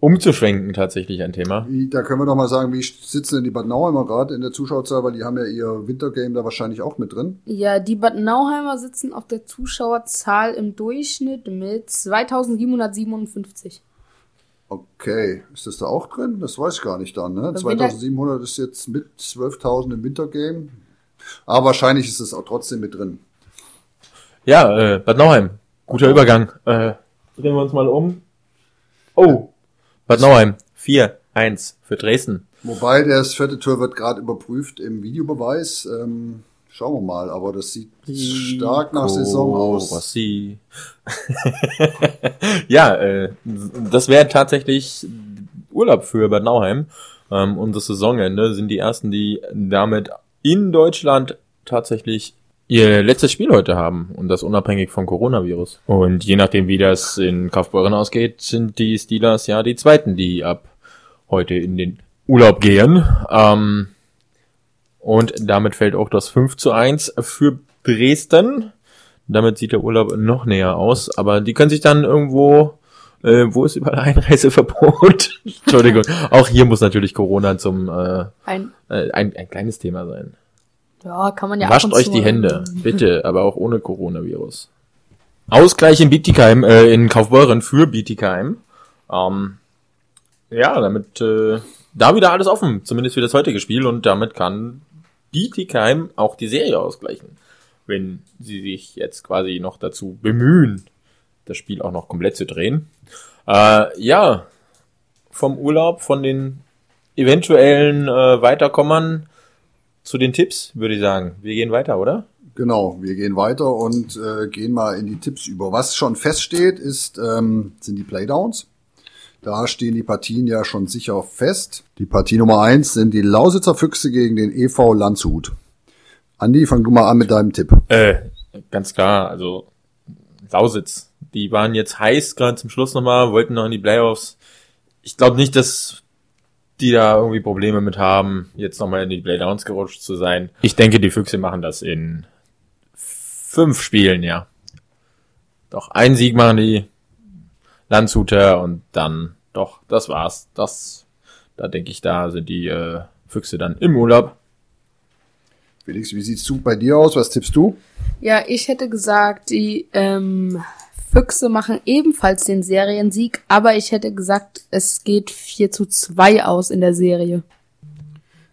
umzuschwenken tatsächlich ein Thema. Da können wir doch mal sagen, wie sitzen denn die Bad Nauheimer gerade in der Zuschauerzahl, weil die haben ja ihr Wintergame da wahrscheinlich auch mit drin. Ja, die Bad Nauheimer sitzen auf der Zuschauerzahl im Durchschnitt mit 2757. Okay, ist das da auch drin? Das weiß ich gar nicht dann, ne? 2700 ist jetzt mit 12.000 im Wintergame. Aber wahrscheinlich ist es auch trotzdem mit drin. Ja, äh, Bad Nauheim. Guter Übergang. Äh, drehen wir uns mal um. Oh, Bad Nauheim. 4-1 für Dresden. Wobei das vierte Tor wird gerade überprüft im Videobeweis. Ähm, schauen wir mal, aber das sieht stark nach Saison aus. Ja, äh, das wäre tatsächlich Urlaub für Bad Nauheim. Ähm, unser Saisonende sind die ersten, die damit in Deutschland tatsächlich ihr letztes Spiel heute haben und das unabhängig vom Coronavirus. Und je nachdem, wie das in Kaufbeuren ausgeht, sind die Steelers ja die zweiten, die ab heute in den Urlaub gehen. Ähm, und damit fällt auch das 5 zu 1 für Dresden. Damit sieht der Urlaub noch näher aus, aber die können sich dann irgendwo äh, wo ist überall Einreiseverbot? Entschuldigung. Auch hier muss natürlich Corona zum äh, ein, äh, ein, ein kleines Thema sein. Ja, kann man ja Wascht euch die Hände, bitte, aber auch ohne Coronavirus. Ausgleich in Bietigheim, äh, in Kaufbeuren für Bietigheim. Ähm, ja, damit äh, da wieder alles offen, zumindest für das heutige Spiel und damit kann Bietigheim auch die Serie ausgleichen, wenn sie sich jetzt quasi noch dazu bemühen, das Spiel auch noch komplett zu drehen. Äh, ja, vom Urlaub, von den eventuellen äh, Weiterkommern zu den Tipps, würde ich sagen. Wir gehen weiter, oder? Genau, wir gehen weiter und äh, gehen mal in die Tipps über. Was schon feststeht, ist, ähm, sind die Playdowns. Da stehen die Partien ja schon sicher fest. Die Partie Nummer eins sind die Lausitzer Füchse gegen den EV Landshut. Andi, fang du mal an mit deinem Tipp. Äh, ganz klar, also Lausitz. Die waren jetzt heiß, gerade zum Schluss nochmal, wollten noch in die Playoffs. Ich glaube nicht, dass die da irgendwie Probleme mit haben, jetzt nochmal in die Playdowns gerutscht zu sein. Ich denke, die Füchse machen das in fünf Spielen, ja. Doch, ein Sieg machen die Landshuter und dann, doch, das war's. Das, da denke ich, da sind die äh, Füchse dann im Urlaub. Felix, wie sieht's du bei dir aus? Was tippst du? Ja, ich hätte gesagt, die ähm, Füchse machen ebenfalls den Seriensieg, aber ich hätte gesagt, es geht 4 zu 2 aus in der Serie.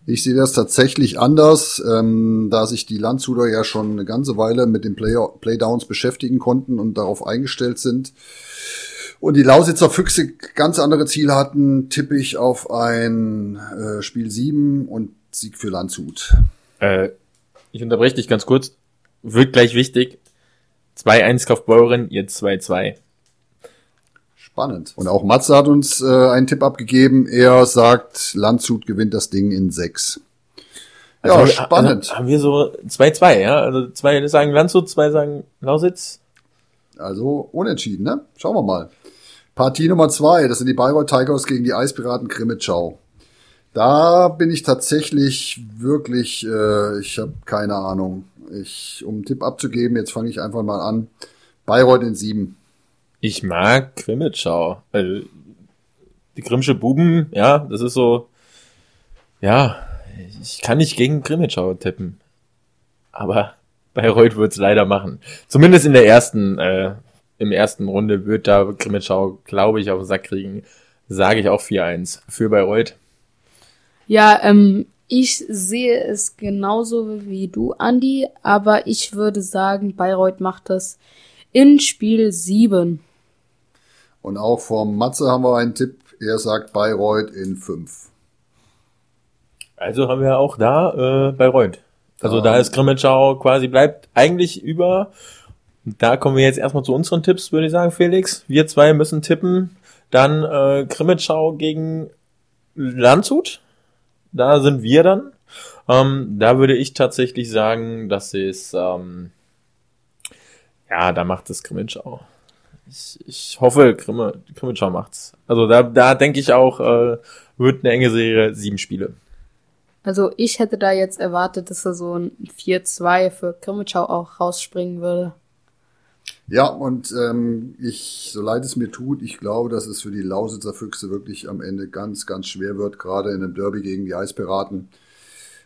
Ich sehe das tatsächlich anders, ähm, da sich die Landshuter ja schon eine ganze Weile mit den Play Playdowns beschäftigen konnten und darauf eingestellt sind. Und die Lausitzer Füchse ganz andere Ziele hatten, tippe ich auf ein äh, Spiel 7 und Sieg für Landshut. Äh, ich unterbreche dich ganz kurz. Wird gleich wichtig. 2-1 Kaufbeuren, jetzt 2-2. Spannend. Und auch Matze hat uns äh, einen Tipp abgegeben. Er sagt, Landshut gewinnt das Ding in 6. Ja, also, spannend. Haben wir so 2-2, ja? Also zwei sagen Landshut, zwei sagen Lausitz. Also unentschieden, ne? Schauen wir mal. Partie Nummer zwei, das sind die Bayreuth Tigers gegen die Eispiraten Krimitschau. Da bin ich tatsächlich wirklich, äh, ich habe keine Ahnung. Ich, um einen Tipp abzugeben, jetzt fange ich einfach mal an. Bayreuth in sieben. Ich mag Krimitschau. Also, die Grimmsche Buben, ja, das ist so, ja, ich kann nicht gegen Krimitschau tippen. Aber Bayreuth wird's leider machen. Zumindest in der ersten, äh, im ersten Runde wird da Krimitschau, glaube ich, auf den Sack kriegen. Sage ich auch 4-1 für Bayreuth. Ja, ähm, ich sehe es genauso wie du, Andi, aber ich würde sagen, Bayreuth macht das in Spiel 7. Und auch vom Matze haben wir einen Tipp. Er sagt Bayreuth in 5. Also haben wir auch da äh, Bayreuth. Also da ist Grimmitschau quasi bleibt eigentlich über. Da kommen wir jetzt erstmal zu unseren Tipps, würde ich sagen, Felix. Wir zwei müssen tippen. Dann äh, Grimmitschau gegen Landshut da sind wir dann. Ähm, da würde ich tatsächlich sagen, dass es, ähm, ja, da macht es Grimmitschau. Ich, ich hoffe, Grimme, Grimmitschau macht's. Also da, da denke ich auch, äh, wird eine enge Serie, sieben Spiele. Also ich hätte da jetzt erwartet, dass er so ein 4-2 für Grimmitschau auch rausspringen würde. Ja, und ähm, ich, so leid es mir tut, ich glaube, dass es für die Lausitzer Füchse wirklich am Ende ganz, ganz schwer wird, gerade in einem Derby gegen die Eispiraten.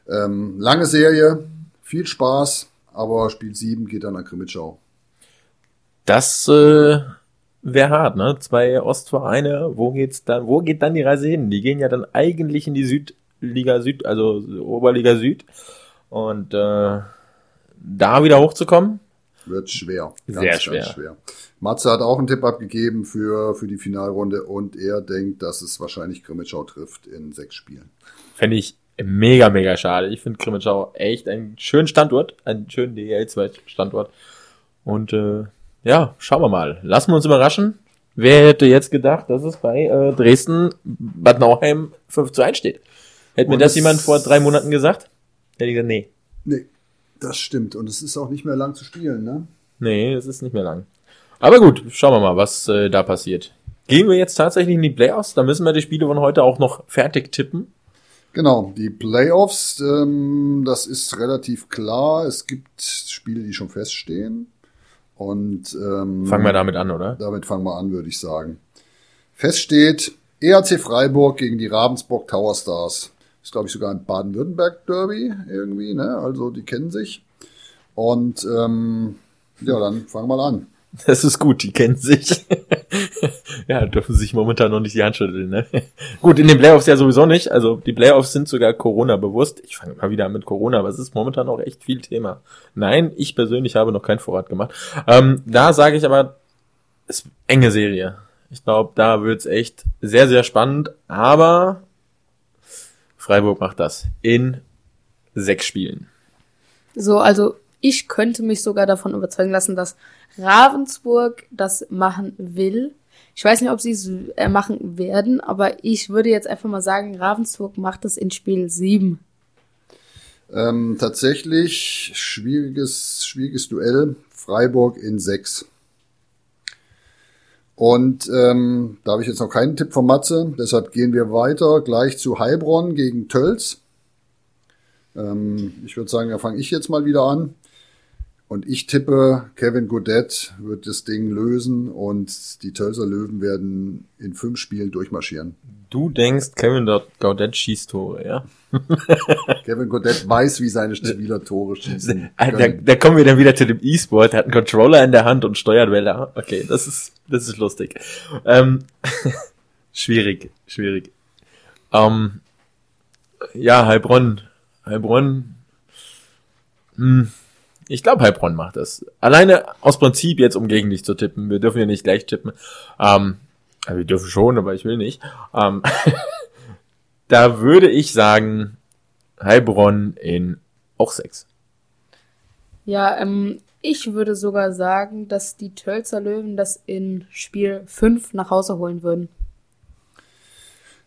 Ähm, lange Serie, viel Spaß, aber Spiel 7 geht dann an Krimitschau. Das äh, wäre hart, ne? Zwei Ostvereine, wo geht's dann, wo geht dann die Reise hin? Die gehen ja dann eigentlich in die Südliga Süd, also Oberliga Süd. Und äh, da wieder hochzukommen, wird schwer. Ganz, Sehr schwer. Ganz schwer. Matze hat auch einen Tipp abgegeben für, für die Finalrunde und er denkt, dass es wahrscheinlich Grimmitschau trifft in sechs Spielen. Fände ich mega, mega schade. Ich finde Grimmitschau echt einen schönen Standort, einen schönen DEL-2-Standort. Und äh, ja, schauen wir mal. Lassen wir uns überraschen. Wer hätte jetzt gedacht, dass es bei äh, Dresden Bad Nauheim 5 zu 1 steht? Hätte mir das jemand vor drei Monaten gesagt? Hätte ich gesagt, nee. Nee, das stimmt. Und es ist auch nicht mehr lang zu spielen, ne? Nee, es ist nicht mehr lang. Aber gut, schauen wir mal, was äh, da passiert. Gehen wir jetzt tatsächlich in die Playoffs? Da müssen wir die Spiele von heute auch noch fertig tippen. Genau, die Playoffs, ähm, das ist relativ klar. Es gibt Spiele, die schon feststehen. Und ähm, fangen wir damit an, oder? Damit fangen wir an, würde ich sagen. Fest steht ERC Freiburg gegen die Ravensburg Tower Stars. Ist, glaube ich, sogar ein Baden-Württemberg-Derby irgendwie, ne? Also die kennen sich. Und ähm, ja, dann fangen wir mal an. Das ist gut, die kennen sich. ja, dürfen sich momentan noch nicht die Hand schütteln, ne? gut, in den Playoffs ja sowieso nicht. Also die Playoffs sind sogar Corona bewusst. Ich fange mal wieder an mit Corona, aber es ist momentan auch echt viel Thema. Nein, ich persönlich habe noch keinen Vorrat gemacht. Ähm, da sage ich aber, es ist enge Serie. Ich glaube, da wird's echt sehr, sehr spannend. Aber Freiburg macht das in sechs Spielen. So, also ich könnte mich sogar davon überzeugen lassen, dass Ravensburg das machen will. Ich weiß nicht, ob sie es äh, machen werden, aber ich würde jetzt einfach mal sagen, Ravensburg macht es in Spiel 7. Ähm, tatsächlich schwieriges, schwieriges Duell. Freiburg in 6. Und ähm, da habe ich jetzt noch keinen Tipp von Matze, deshalb gehen wir weiter gleich zu Heilbronn gegen Tölz. Ähm, ich würde sagen, da fange ich jetzt mal wieder an. Und ich tippe, Kevin Godet wird das Ding lösen und die Tölzer Löwen werden in fünf Spielen durchmarschieren. Du denkst, Kevin Godet schießt Tore, ja? Kevin Godet weiß, wie seine Spieler Tore schießen. Da, da, kommen wir dann wieder zu dem E-Sport. Er hat einen Controller in der Hand und steuert Welle. Okay, das ist, das ist lustig. Ähm, schwierig, schwierig. Ähm, ja, Heilbronn. Heilbronn. Hm ich glaube, Heilbronn macht das. Alleine aus Prinzip jetzt, um gegen dich zu tippen. Wir dürfen ja nicht gleich tippen. Ähm, wir dürfen schon, aber ich will nicht. Ähm, da würde ich sagen, Heilbronn in auch sechs. Ja, ähm, ich würde sogar sagen, dass die Tölzer Löwen das in Spiel 5 nach Hause holen würden.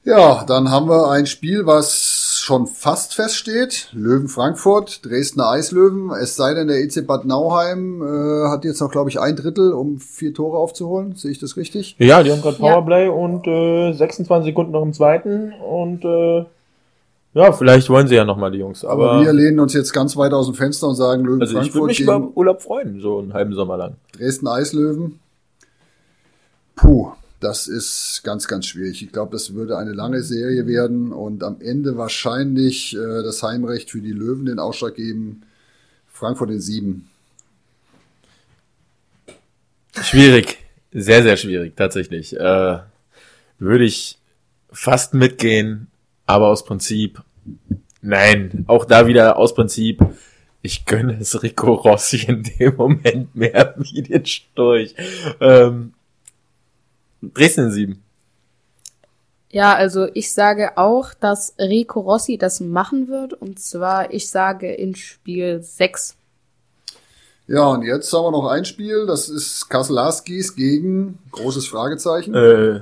Ja, dann haben wir ein Spiel, was schon fast feststeht. Löwen Frankfurt, Dresdner Eislöwen. Es sei denn, der EC Bad Nauheim äh, hat jetzt noch, glaube ich, ein Drittel, um vier Tore aufzuholen. Sehe ich das richtig? Ja, die haben gerade Powerplay ja. und äh, 26 Sekunden noch im zweiten. Und äh, ja, vielleicht wollen sie ja nochmal die Jungs. Aber, aber, wir lehnen uns jetzt ganz weit aus dem Fenster und sagen Löwen also Frankfurt. Ich würde mich über Urlaub freuen, so einen halben Sommer lang. Dresden Eislöwen. Puh. Das ist ganz, ganz schwierig. Ich glaube, das würde eine lange Serie werden und am Ende wahrscheinlich äh, das Heimrecht für die Löwen den Ausschlag geben. Frankfurt in sieben. Schwierig. Sehr, sehr schwierig, tatsächlich. Äh, würde ich fast mitgehen, aber aus Prinzip, nein, auch da wieder aus Prinzip, ich gönne es Rico Rossi in dem Moment mehr wie den Storch. Ähm, Dresden in sieben. Ja, also ich sage auch, dass Rico Rossi das machen wird. Und zwar, ich sage in Spiel 6. Ja, und jetzt haben wir noch ein Spiel. Das ist Kassel-Askis gegen großes Fragezeichen. Äh,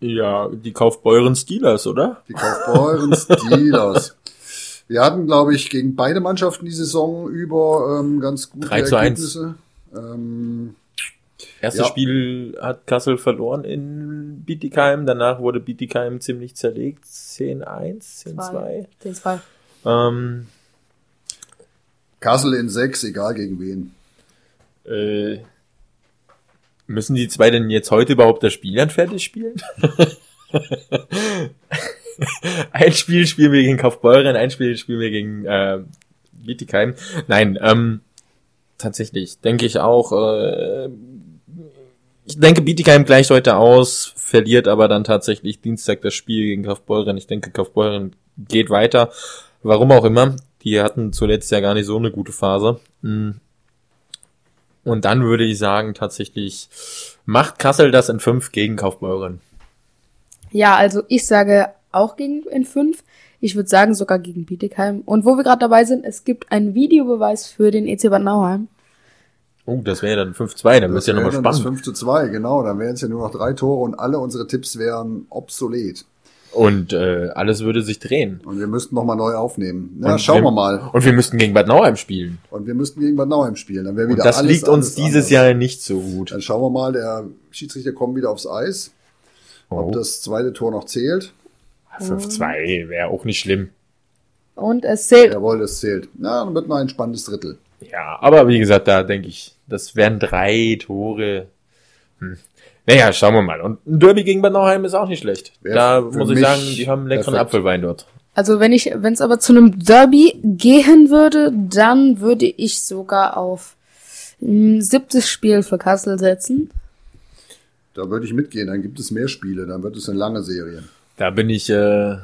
ja, die Kaufbeuren Steelers, oder? Die Kaufbeuren Steelers. Wir hatten, glaube ich, gegen beide Mannschaften die Saison über ähm, ganz gute 3 zu Ergebnisse. 1. Ähm, Erstes ja. Spiel hat Kassel verloren in Bietigheim, danach wurde Bietigheim ziemlich zerlegt. 10-1, 10-2. 10-2. Ähm, Kassel in 6, egal gegen wen. Äh, müssen die zwei denn jetzt heute überhaupt das Spiel dann fertig spielen? ein Spiel spielen wir gegen Kaufbeuren, ein Spiel spielen wir gegen äh, Bietigheim. Nein, ähm, tatsächlich denke ich auch, äh, ich denke, Bietigheim gleicht heute aus, verliert aber dann tatsächlich Dienstag das Spiel gegen Kaufbeuren. Ich denke, Kaufbeuren geht weiter. Warum auch immer. Die hatten zuletzt ja gar nicht so eine gute Phase. Hm. Und dann würde ich sagen, tatsächlich macht Kassel das in fünf gegen Kaufbeuren. Ja, also ich sage auch gegen in fünf. Ich würde sagen sogar gegen Bietigheim. Und wo wir gerade dabei sind, es gibt einen Videobeweis für den EC Bad Nauheim. Oh, das wäre dann 5-2, dann ist ja nochmal spannend. Das 5 zu 2, genau, dann wären es ja nur noch drei Tore und alle unsere Tipps wären obsolet. Und äh, alles würde sich drehen. Und wir müssten nochmal neu aufnehmen. Na, und schauen wir, wir, mal. Und wir müssten gegen Bad Nauheim spielen. Und wir müssten gegen Bad Nauheim spielen. Dann wäre wieder und das alles, liegt uns dieses anders. Jahr nicht so gut. Dann schauen wir mal, der Schiedsrichter kommt wieder aufs Eis. Oh. Ob das zweite Tor noch zählt. 5-2 wäre auch nicht schlimm. Und es zählt. Jawohl, es zählt. Na, dann wird noch ein spannendes Drittel. Ja, aber wie gesagt, da denke ich, das wären drei Tore. Hm. Naja, schauen wir mal. Und ein Derby gegen Bad Nauheim ist auch nicht schlecht. Wär da muss ich sagen, die haben einen leckeren perfekt. Apfelwein dort. Also wenn ich, wenn es aber zu einem Derby gehen würde, dann würde ich sogar auf ein siebtes Spiel für Kassel setzen. Da würde ich mitgehen, dann gibt es mehr Spiele, dann wird es eine lange Serie. Da bin ich, äh,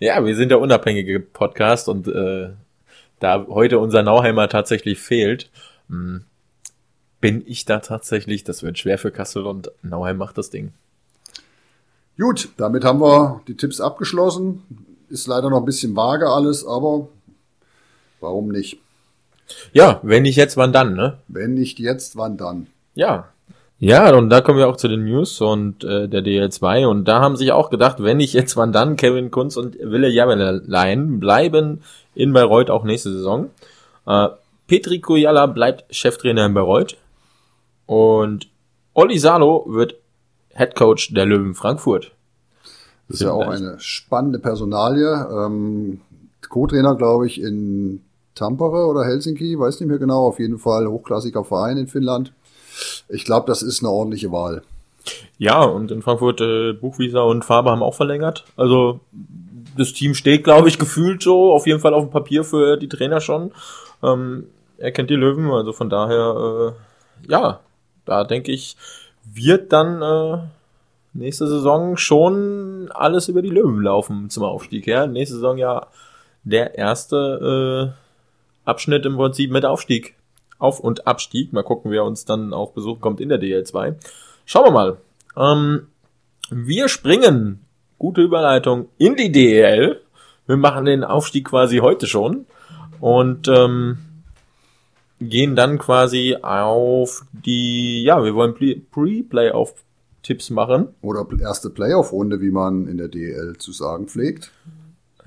ja, wir sind der unabhängige Podcast und äh, da heute unser Nauheimer tatsächlich fehlt, hm, bin ich da tatsächlich, das wird schwer für Kassel und Nauheim macht das Ding. Gut, damit haben wir die Tipps abgeschlossen. Ist leider noch ein bisschen vage alles, aber warum nicht? Ja, wenn nicht jetzt, wann dann, ne? Wenn nicht jetzt, wann dann? Ja. Ja, und da kommen wir auch zu den News und äh, der DL2 und da haben sich auch gedacht, wenn nicht jetzt, wann dann? Kevin Kunz und Wille Jabelein bleiben in Bayreuth auch nächste Saison. Äh, Petri Kujala bleibt Cheftrainer in Bayreuth. Und Olli Salo wird Head Coach der Löwen Frankfurt. Das ist ja auch eine spannende Personalie. Ähm, Co-Trainer, glaube ich, in Tampere oder Helsinki, weiß nicht mehr genau. Auf jeden Fall hochklassiger Verein in Finnland. Ich glaube, das ist eine ordentliche Wahl. Ja, und in Frankfurt äh, Buchwieser und Faber haben auch verlängert. Also das Team steht, glaube ich, gefühlt so, auf jeden Fall auf dem Papier für die Trainer schon. Ähm, er kennt die Löwen, also von daher, äh, ja, da denke ich, wird dann äh, nächste Saison schon alles über die Löwen laufen zum Aufstieg. Ja, nächste Saison ja der erste äh, Abschnitt im Prinzip mit Aufstieg. Auf- und Abstieg. Mal gucken, wer uns dann auch besuchen kommt in der DL2. Schauen wir mal. Ähm, wir springen gute Überleitung in die DEL. Wir machen den Aufstieg quasi heute schon und ähm, gehen dann quasi auf die, ja, wir wollen Pre-Playoff-Tipps machen. Oder erste Playoff-Runde, wie man in der DEL zu sagen pflegt.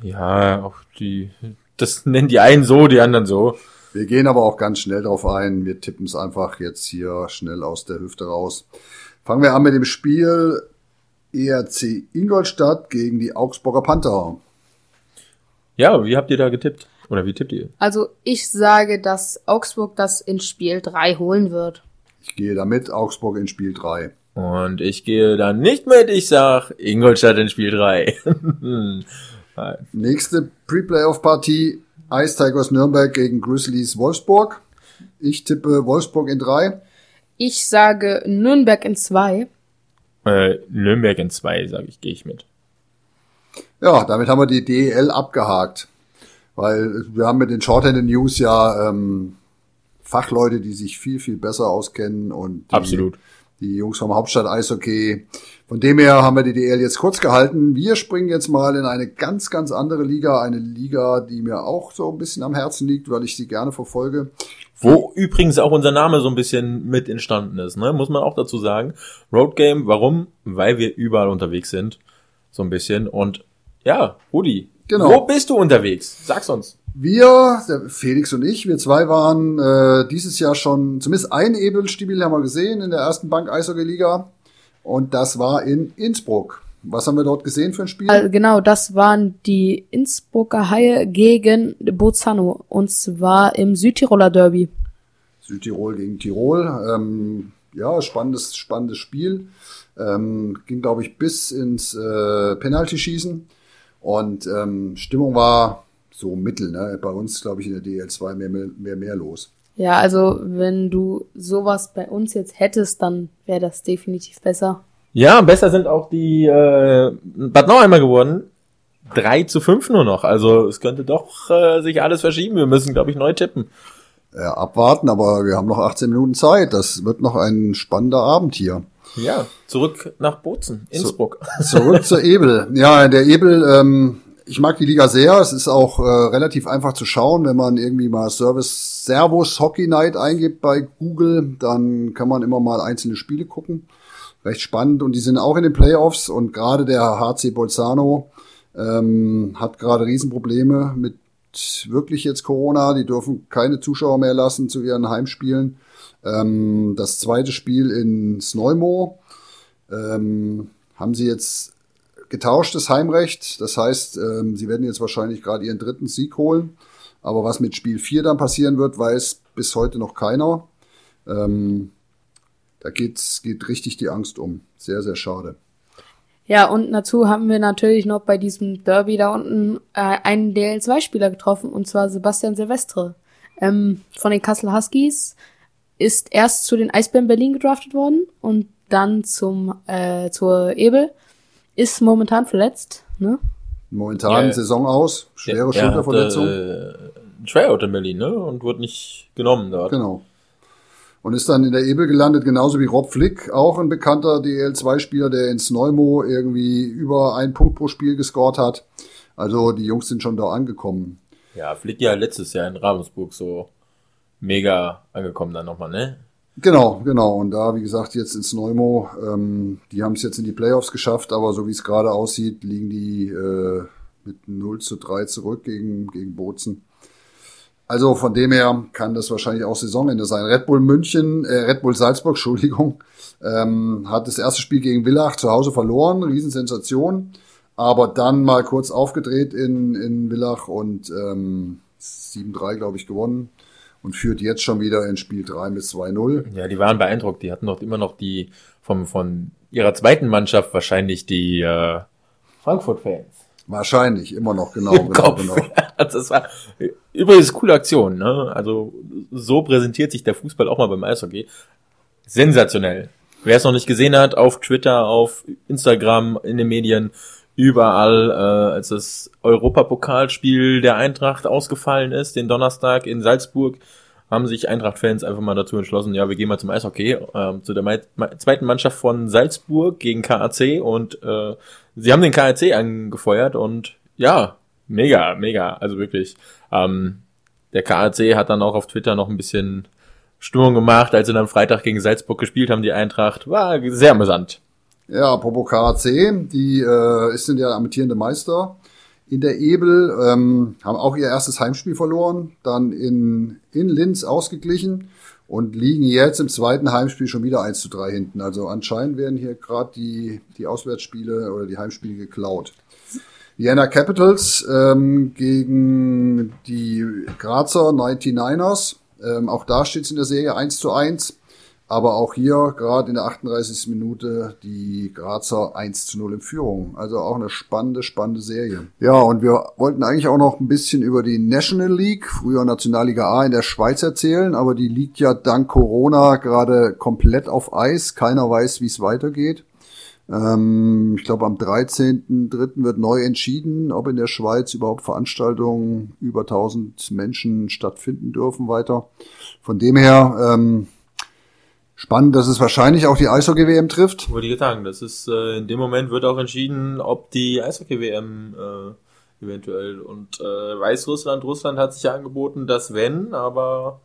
Ja, auch die, das nennen die einen so, die anderen so. Wir gehen aber auch ganz schnell drauf ein. Wir tippen es einfach jetzt hier schnell aus der Hüfte raus. Fangen wir an mit dem Spiel ERC Ingolstadt gegen die Augsburger Panther. Ja, wie habt ihr da getippt? Oder wie tippt ihr? Also ich sage, dass Augsburg das in Spiel 3 holen wird. Ich gehe damit Augsburg in Spiel 3. Und ich gehe da nicht mit, ich sag Ingolstadt in Spiel 3. Nächste Pre-Playoff-Partie Ice Tigers Nürnberg gegen Grizzlies Wolfsburg. Ich tippe Wolfsburg in 3. Ich sage Nürnberg in 2. Äh, Nürnberg in zwei, sage ich, gehe ich mit. Ja, damit haben wir die DEL abgehakt. Weil wir haben mit den Shorthand News ja ähm, Fachleute, die sich viel, viel besser auskennen und die, Absolut. Die Jungs vom Hauptstadt Eishockey. Von dem her haben wir die DL jetzt kurz gehalten. Wir springen jetzt mal in eine ganz, ganz andere Liga. Eine Liga, die mir auch so ein bisschen am Herzen liegt, weil ich sie gerne verfolge. Wo übrigens auch unser Name so ein bisschen mit entstanden ist, ne? muss man auch dazu sagen. Road Game, warum? Weil wir überall unterwegs sind, so ein bisschen. Und ja, Rudi, genau. wo bist du unterwegs? Sag's uns. Wir, Felix und ich, wir zwei waren äh, dieses Jahr schon, zumindest ein Ebelstiebel haben wir gesehen in der ersten Bank Eishockey Liga. Und das war in Innsbruck. Was haben wir dort gesehen für ein Spiel? Also genau, das waren die Innsbrucker Haie gegen Bozano. Und zwar im Südtiroler Derby. Südtirol gegen Tirol. Ähm, ja, spannendes, spannendes Spiel. Ähm, ging, glaube ich, bis ins äh, Penalty-Schießen. Und ähm, Stimmung war so mittel. Ne? Bei uns, glaube ich, in der DL2 mehr, mehr, mehr, mehr los. Ja, also wenn du sowas bei uns jetzt hättest, dann wäre das definitiv besser. Ja, besser sind auch die äh, Bad Nauheimer geworden. 3 zu 5 nur noch. Also es könnte doch äh, sich alles verschieben. Wir müssen, glaube ich, neu tippen. äh, abwarten, aber wir haben noch 18 Minuten Zeit. Das wird noch ein spannender Abend hier. Ja, zurück nach Bozen, Innsbruck. Zu, zurück zur Ebel. Ja, der Ebel, ähm, ich mag die Liga sehr. Es ist auch äh, relativ einfach zu schauen, wenn man irgendwie mal Service Servus Hockey Night eingibt bei Google, dann kann man immer mal einzelne Spiele gucken. Recht spannend und die sind auch in den Playoffs und gerade der HC Bolzano ähm, hat gerade Riesenprobleme mit wirklich jetzt Corona. Die dürfen keine Zuschauer mehr lassen zu ihren Heimspielen. Ähm, das zweite Spiel in Sneumo ähm, haben sie jetzt getauschtes Heimrecht. Das heißt, ähm, sie werden jetzt wahrscheinlich gerade ihren dritten Sieg holen. Aber was mit Spiel 4 dann passieren wird, weiß bis heute noch keiner. Ähm, da geht's, geht richtig die Angst um. Sehr, sehr schade. Ja, und dazu haben wir natürlich noch bei diesem Derby da unten äh, einen DL2-Spieler getroffen, und zwar Sebastian Silvestre. Ähm, von den Kassel Huskies ist erst zu den Eisbären Berlin gedraftet worden und dann zum äh, zur Ebel. Ist momentan verletzt, ne? Momentan ja, Saison aus, schwere ja, Schulterverletzung. Äh, Tryout in Berlin, ne? Und wurde nicht genommen dort. Genau und ist dann in der Ebel gelandet, genauso wie Rob Flick, auch ein bekannter DL2-Spieler, der ins Neumo irgendwie über einen Punkt pro Spiel gescored hat. Also die Jungs sind schon da angekommen. Ja, Flick ja letztes Jahr in Ravensburg so mega angekommen dann nochmal, ne? Genau, genau. Und da, wie gesagt, jetzt ins Neumo, ähm, die haben es jetzt in die Playoffs geschafft, aber so wie es gerade aussieht, liegen die äh, mit 0 zu 3 zurück gegen, gegen Bozen. Also von dem her kann das wahrscheinlich auch Saisonende sein. Red Bull München, äh, Red Bull Salzburg, Entschuldigung, ähm, hat das erste Spiel gegen Villach zu Hause verloren, Riesensensation, aber dann mal kurz aufgedreht in, in Villach und ähm, 7-3, glaube ich, gewonnen und führt jetzt schon wieder in Spiel 3 mit 2-0. Ja, die waren beeindruckt. Die hatten doch immer noch die vom, von ihrer zweiten Mannschaft wahrscheinlich die äh, Frankfurt-Fans. Wahrscheinlich, immer noch, genau. Im genau, Kopf. genau. das war übrigens coole Aktion, ne? Also so präsentiert sich der Fußball auch mal beim Eishockey. Sensationell. Wer es noch nicht gesehen hat, auf Twitter, auf Instagram, in den Medien, überall, äh, als das Europapokalspiel der Eintracht ausgefallen ist, den Donnerstag in Salzburg, haben sich Eintracht-Fans einfach mal dazu entschlossen, ja, wir gehen mal zum Eishockey, äh, zu der zweiten Mannschaft von Salzburg gegen KAC und äh, sie haben den KAC angefeuert und ja, mega, mega, also wirklich. Ähm, der KAC hat dann auch auf Twitter noch ein bisschen Stimmung gemacht, als sie dann Freitag gegen Salzburg gespielt haben, die Eintracht. War sehr amüsant. Ja, apropos KAC, die äh, sind ja amtierende Meister in der Ebel, ähm, haben auch ihr erstes Heimspiel verloren, dann in, in Linz ausgeglichen und liegen jetzt im zweiten Heimspiel schon wieder 1 zu 3 hinten. Also anscheinend werden hier gerade die, die Auswärtsspiele oder die Heimspiele geklaut. Vienna Capitals ähm, gegen die Grazer 99ers. Ähm, auch da steht es in der Serie 1 zu 1. Aber auch hier, gerade in der 38. Minute, die Grazer 1 zu 0 in Führung. Also auch eine spannende, spannende Serie. Ja, und wir wollten eigentlich auch noch ein bisschen über die National League, früher Nationalliga A in der Schweiz erzählen, aber die liegt ja dank Corona gerade komplett auf Eis. Keiner weiß, wie es weitergeht. Ähm, ich glaube, am 13.3. wird neu entschieden, ob in der Schweiz überhaupt Veranstaltungen über 1000 Menschen stattfinden dürfen weiter. Von dem her, ähm, Spannend, dass es wahrscheinlich auch die Eishockey-WM trifft. Wollte ich sagen, das ist, äh, in dem Moment wird auch entschieden, ob die Eishockey-WM äh, eventuell und äh, Weißrussland, Russland hat sich ja angeboten, dass wenn, aber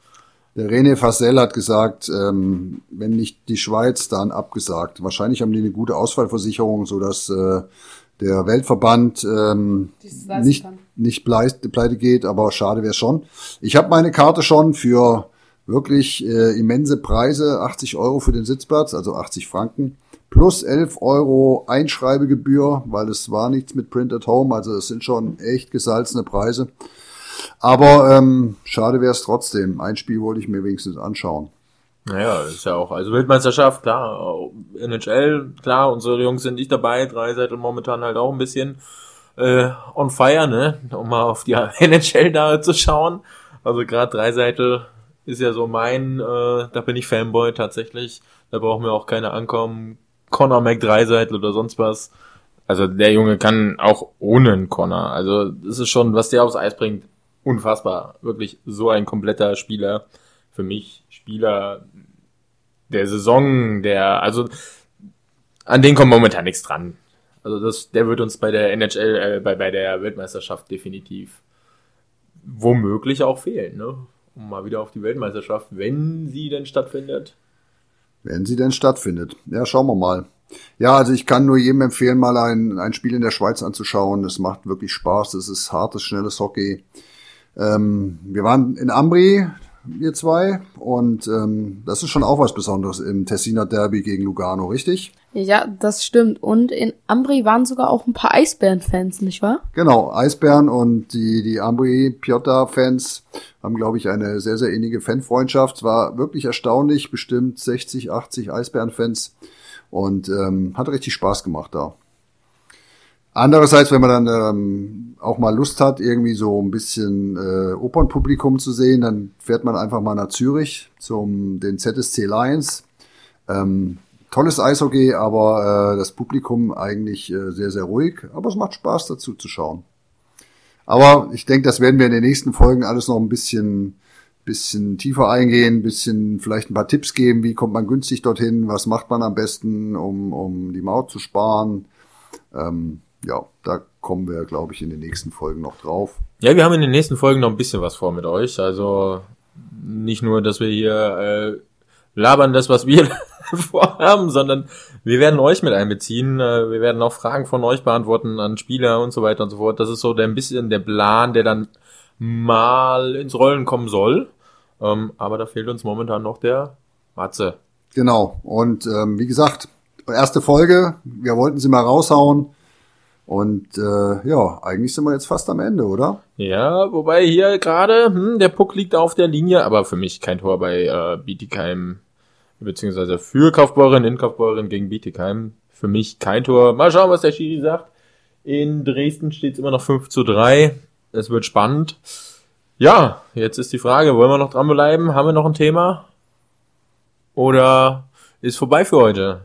der René Fassel hat gesagt, ähm, wenn nicht die Schweiz, dann abgesagt. Wahrscheinlich haben die eine gute Ausfallversicherung, so dass äh, der Weltverband ähm, nicht, nicht pleite, pleite geht, aber schade wäre schon. Ich habe meine Karte schon für wirklich äh, immense Preise, 80 Euro für den Sitzplatz, also 80 Franken, plus 11 Euro Einschreibegebühr, weil es war nichts mit Print at Home, also es sind schon echt gesalzene Preise. Aber ähm, schade wäre es trotzdem. Ein Spiel wollte ich mir wenigstens anschauen. Naja, ist ja auch, also Weltmeisterschaft, klar, NHL, klar, unsere Jungs sind nicht dabei, drei Seite momentan halt auch ein bisschen äh, on fire, ne, um mal auf die NHL da zu schauen. Also gerade drei Seite ist ja so mein, äh, da bin ich Fanboy tatsächlich. Da brauchen wir auch keine ankommen. Connor McDreiseitel oder sonst was. Also der Junge kann auch ohne einen Connor. Also das ist schon, was der aufs Eis bringt, unfassbar. Wirklich so ein kompletter Spieler. Für mich Spieler der Saison, der, also an den kommt momentan nichts dran. Also das, der wird uns bei der NHL, äh, bei, bei der Weltmeisterschaft definitiv womöglich auch fehlen, ne? Mal wieder auf die Weltmeisterschaft, wenn sie denn stattfindet. Wenn sie denn stattfindet. Ja, schauen wir mal. Ja, also ich kann nur jedem empfehlen, mal ein, ein Spiel in der Schweiz anzuschauen. Es macht wirklich Spaß. Es ist hartes, schnelles Hockey. Ähm, wir waren in Ambri, wir zwei. Und ähm, das ist schon auch was Besonderes im Tessiner Derby gegen Lugano, richtig? Ja, das stimmt. Und in Ambri waren sogar auch ein paar Eisbären-Fans, nicht wahr? Genau, Eisbären und die, die Ambri-Piotta-Fans haben, glaube ich, eine sehr, sehr innige Fanfreundschaft. Es war wirklich erstaunlich, bestimmt 60, 80 Eisbären-Fans. Und ähm, hat richtig Spaß gemacht da. Andererseits, wenn man dann ähm, auch mal Lust hat, irgendwie so ein bisschen äh, Opernpublikum zu sehen, dann fährt man einfach mal nach Zürich zum den ZSC Lions. Ähm, tolles Eishockey, aber äh, das Publikum eigentlich äh, sehr, sehr ruhig. Aber es macht Spaß dazu zu schauen. Aber ich denke, das werden wir in den nächsten Folgen alles noch ein bisschen, bisschen tiefer eingehen, bisschen vielleicht ein paar Tipps geben, wie kommt man günstig dorthin, was macht man am besten, um, um die Maut zu sparen. Ähm, ja, da kommen wir, glaube ich, in den nächsten Folgen noch drauf. Ja, wir haben in den nächsten Folgen noch ein bisschen was vor mit euch. Also nicht nur, dass wir hier äh, labern das, was wir vorhaben, sondern wir werden euch mit einbeziehen. Äh, wir werden auch Fragen von euch beantworten an Spieler und so weiter und so fort. Das ist so der, ein bisschen der Plan, der dann mal ins Rollen kommen soll. Ähm, aber da fehlt uns momentan noch der Matze. Genau. Und ähm, wie gesagt, erste Folge. Wir wollten sie mal raushauen. Und äh, ja, eigentlich sind wir jetzt fast am Ende, oder? Ja, wobei hier gerade, hm, der Puck liegt auf der Linie, aber für mich kein Tor bei äh, Bietigheim, beziehungsweise für Kaufbeuren, in Kaufbeuren gegen Bietigheim. Für mich kein Tor. Mal schauen, was der Schiri sagt. In Dresden steht es immer noch 5 zu 3. Es wird spannend. Ja, jetzt ist die Frage, wollen wir noch dranbleiben? Haben wir noch ein Thema? Oder ist vorbei für heute?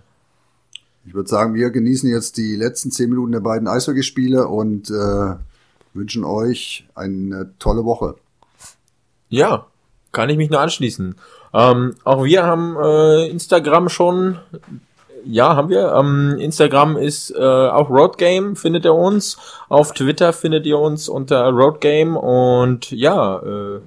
Ich würde sagen, wir genießen jetzt die letzten zehn Minuten der beiden Eishockeyspiele und äh, wünschen euch eine tolle Woche. Ja, kann ich mich nur anschließen. Ähm, auch wir haben äh, Instagram schon. Ja, haben wir. Ähm, Instagram ist äh, auch Roadgame, findet ihr uns. Auf Twitter findet ihr uns unter Roadgame und ja, äh,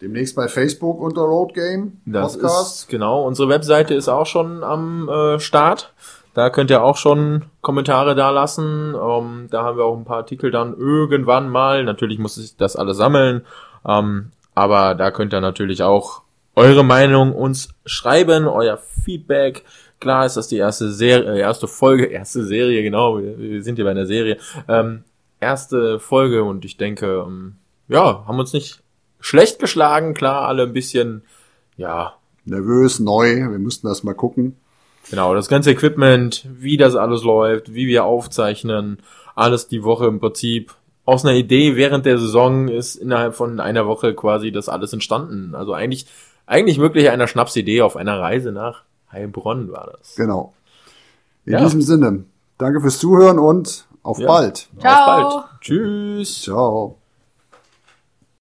Demnächst bei Facebook unter Roadgame Podcast. Das ist, genau, unsere Webseite ist auch schon am äh, Start. Da könnt ihr auch schon Kommentare da lassen. Ähm, da haben wir auch ein paar Artikel dann irgendwann mal. Natürlich muss ich das alles sammeln. Ähm, aber da könnt ihr natürlich auch eure Meinung uns schreiben, euer Feedback. Klar ist das die erste Serie, äh, erste Folge, erste Serie, genau. Wir, sind hier bei einer Serie. Ähm, erste Folge und ich denke, ähm, ja, haben uns nicht schlecht geschlagen. Klar, alle ein bisschen, ja. Nervös, neu. Wir mussten das mal gucken. Genau, das ganze Equipment, wie das alles läuft, wie wir aufzeichnen, alles die Woche im Prinzip. Aus einer Idee während der Saison ist innerhalb von einer Woche quasi das alles entstanden. Also eigentlich, eigentlich wirklich einer Schnapsidee auf einer Reise nach Heilbronn war das. Genau. In ja. diesem Sinne, danke fürs Zuhören und auf ja. bald. Ciao. Auf bald. Tschüss. Ciao.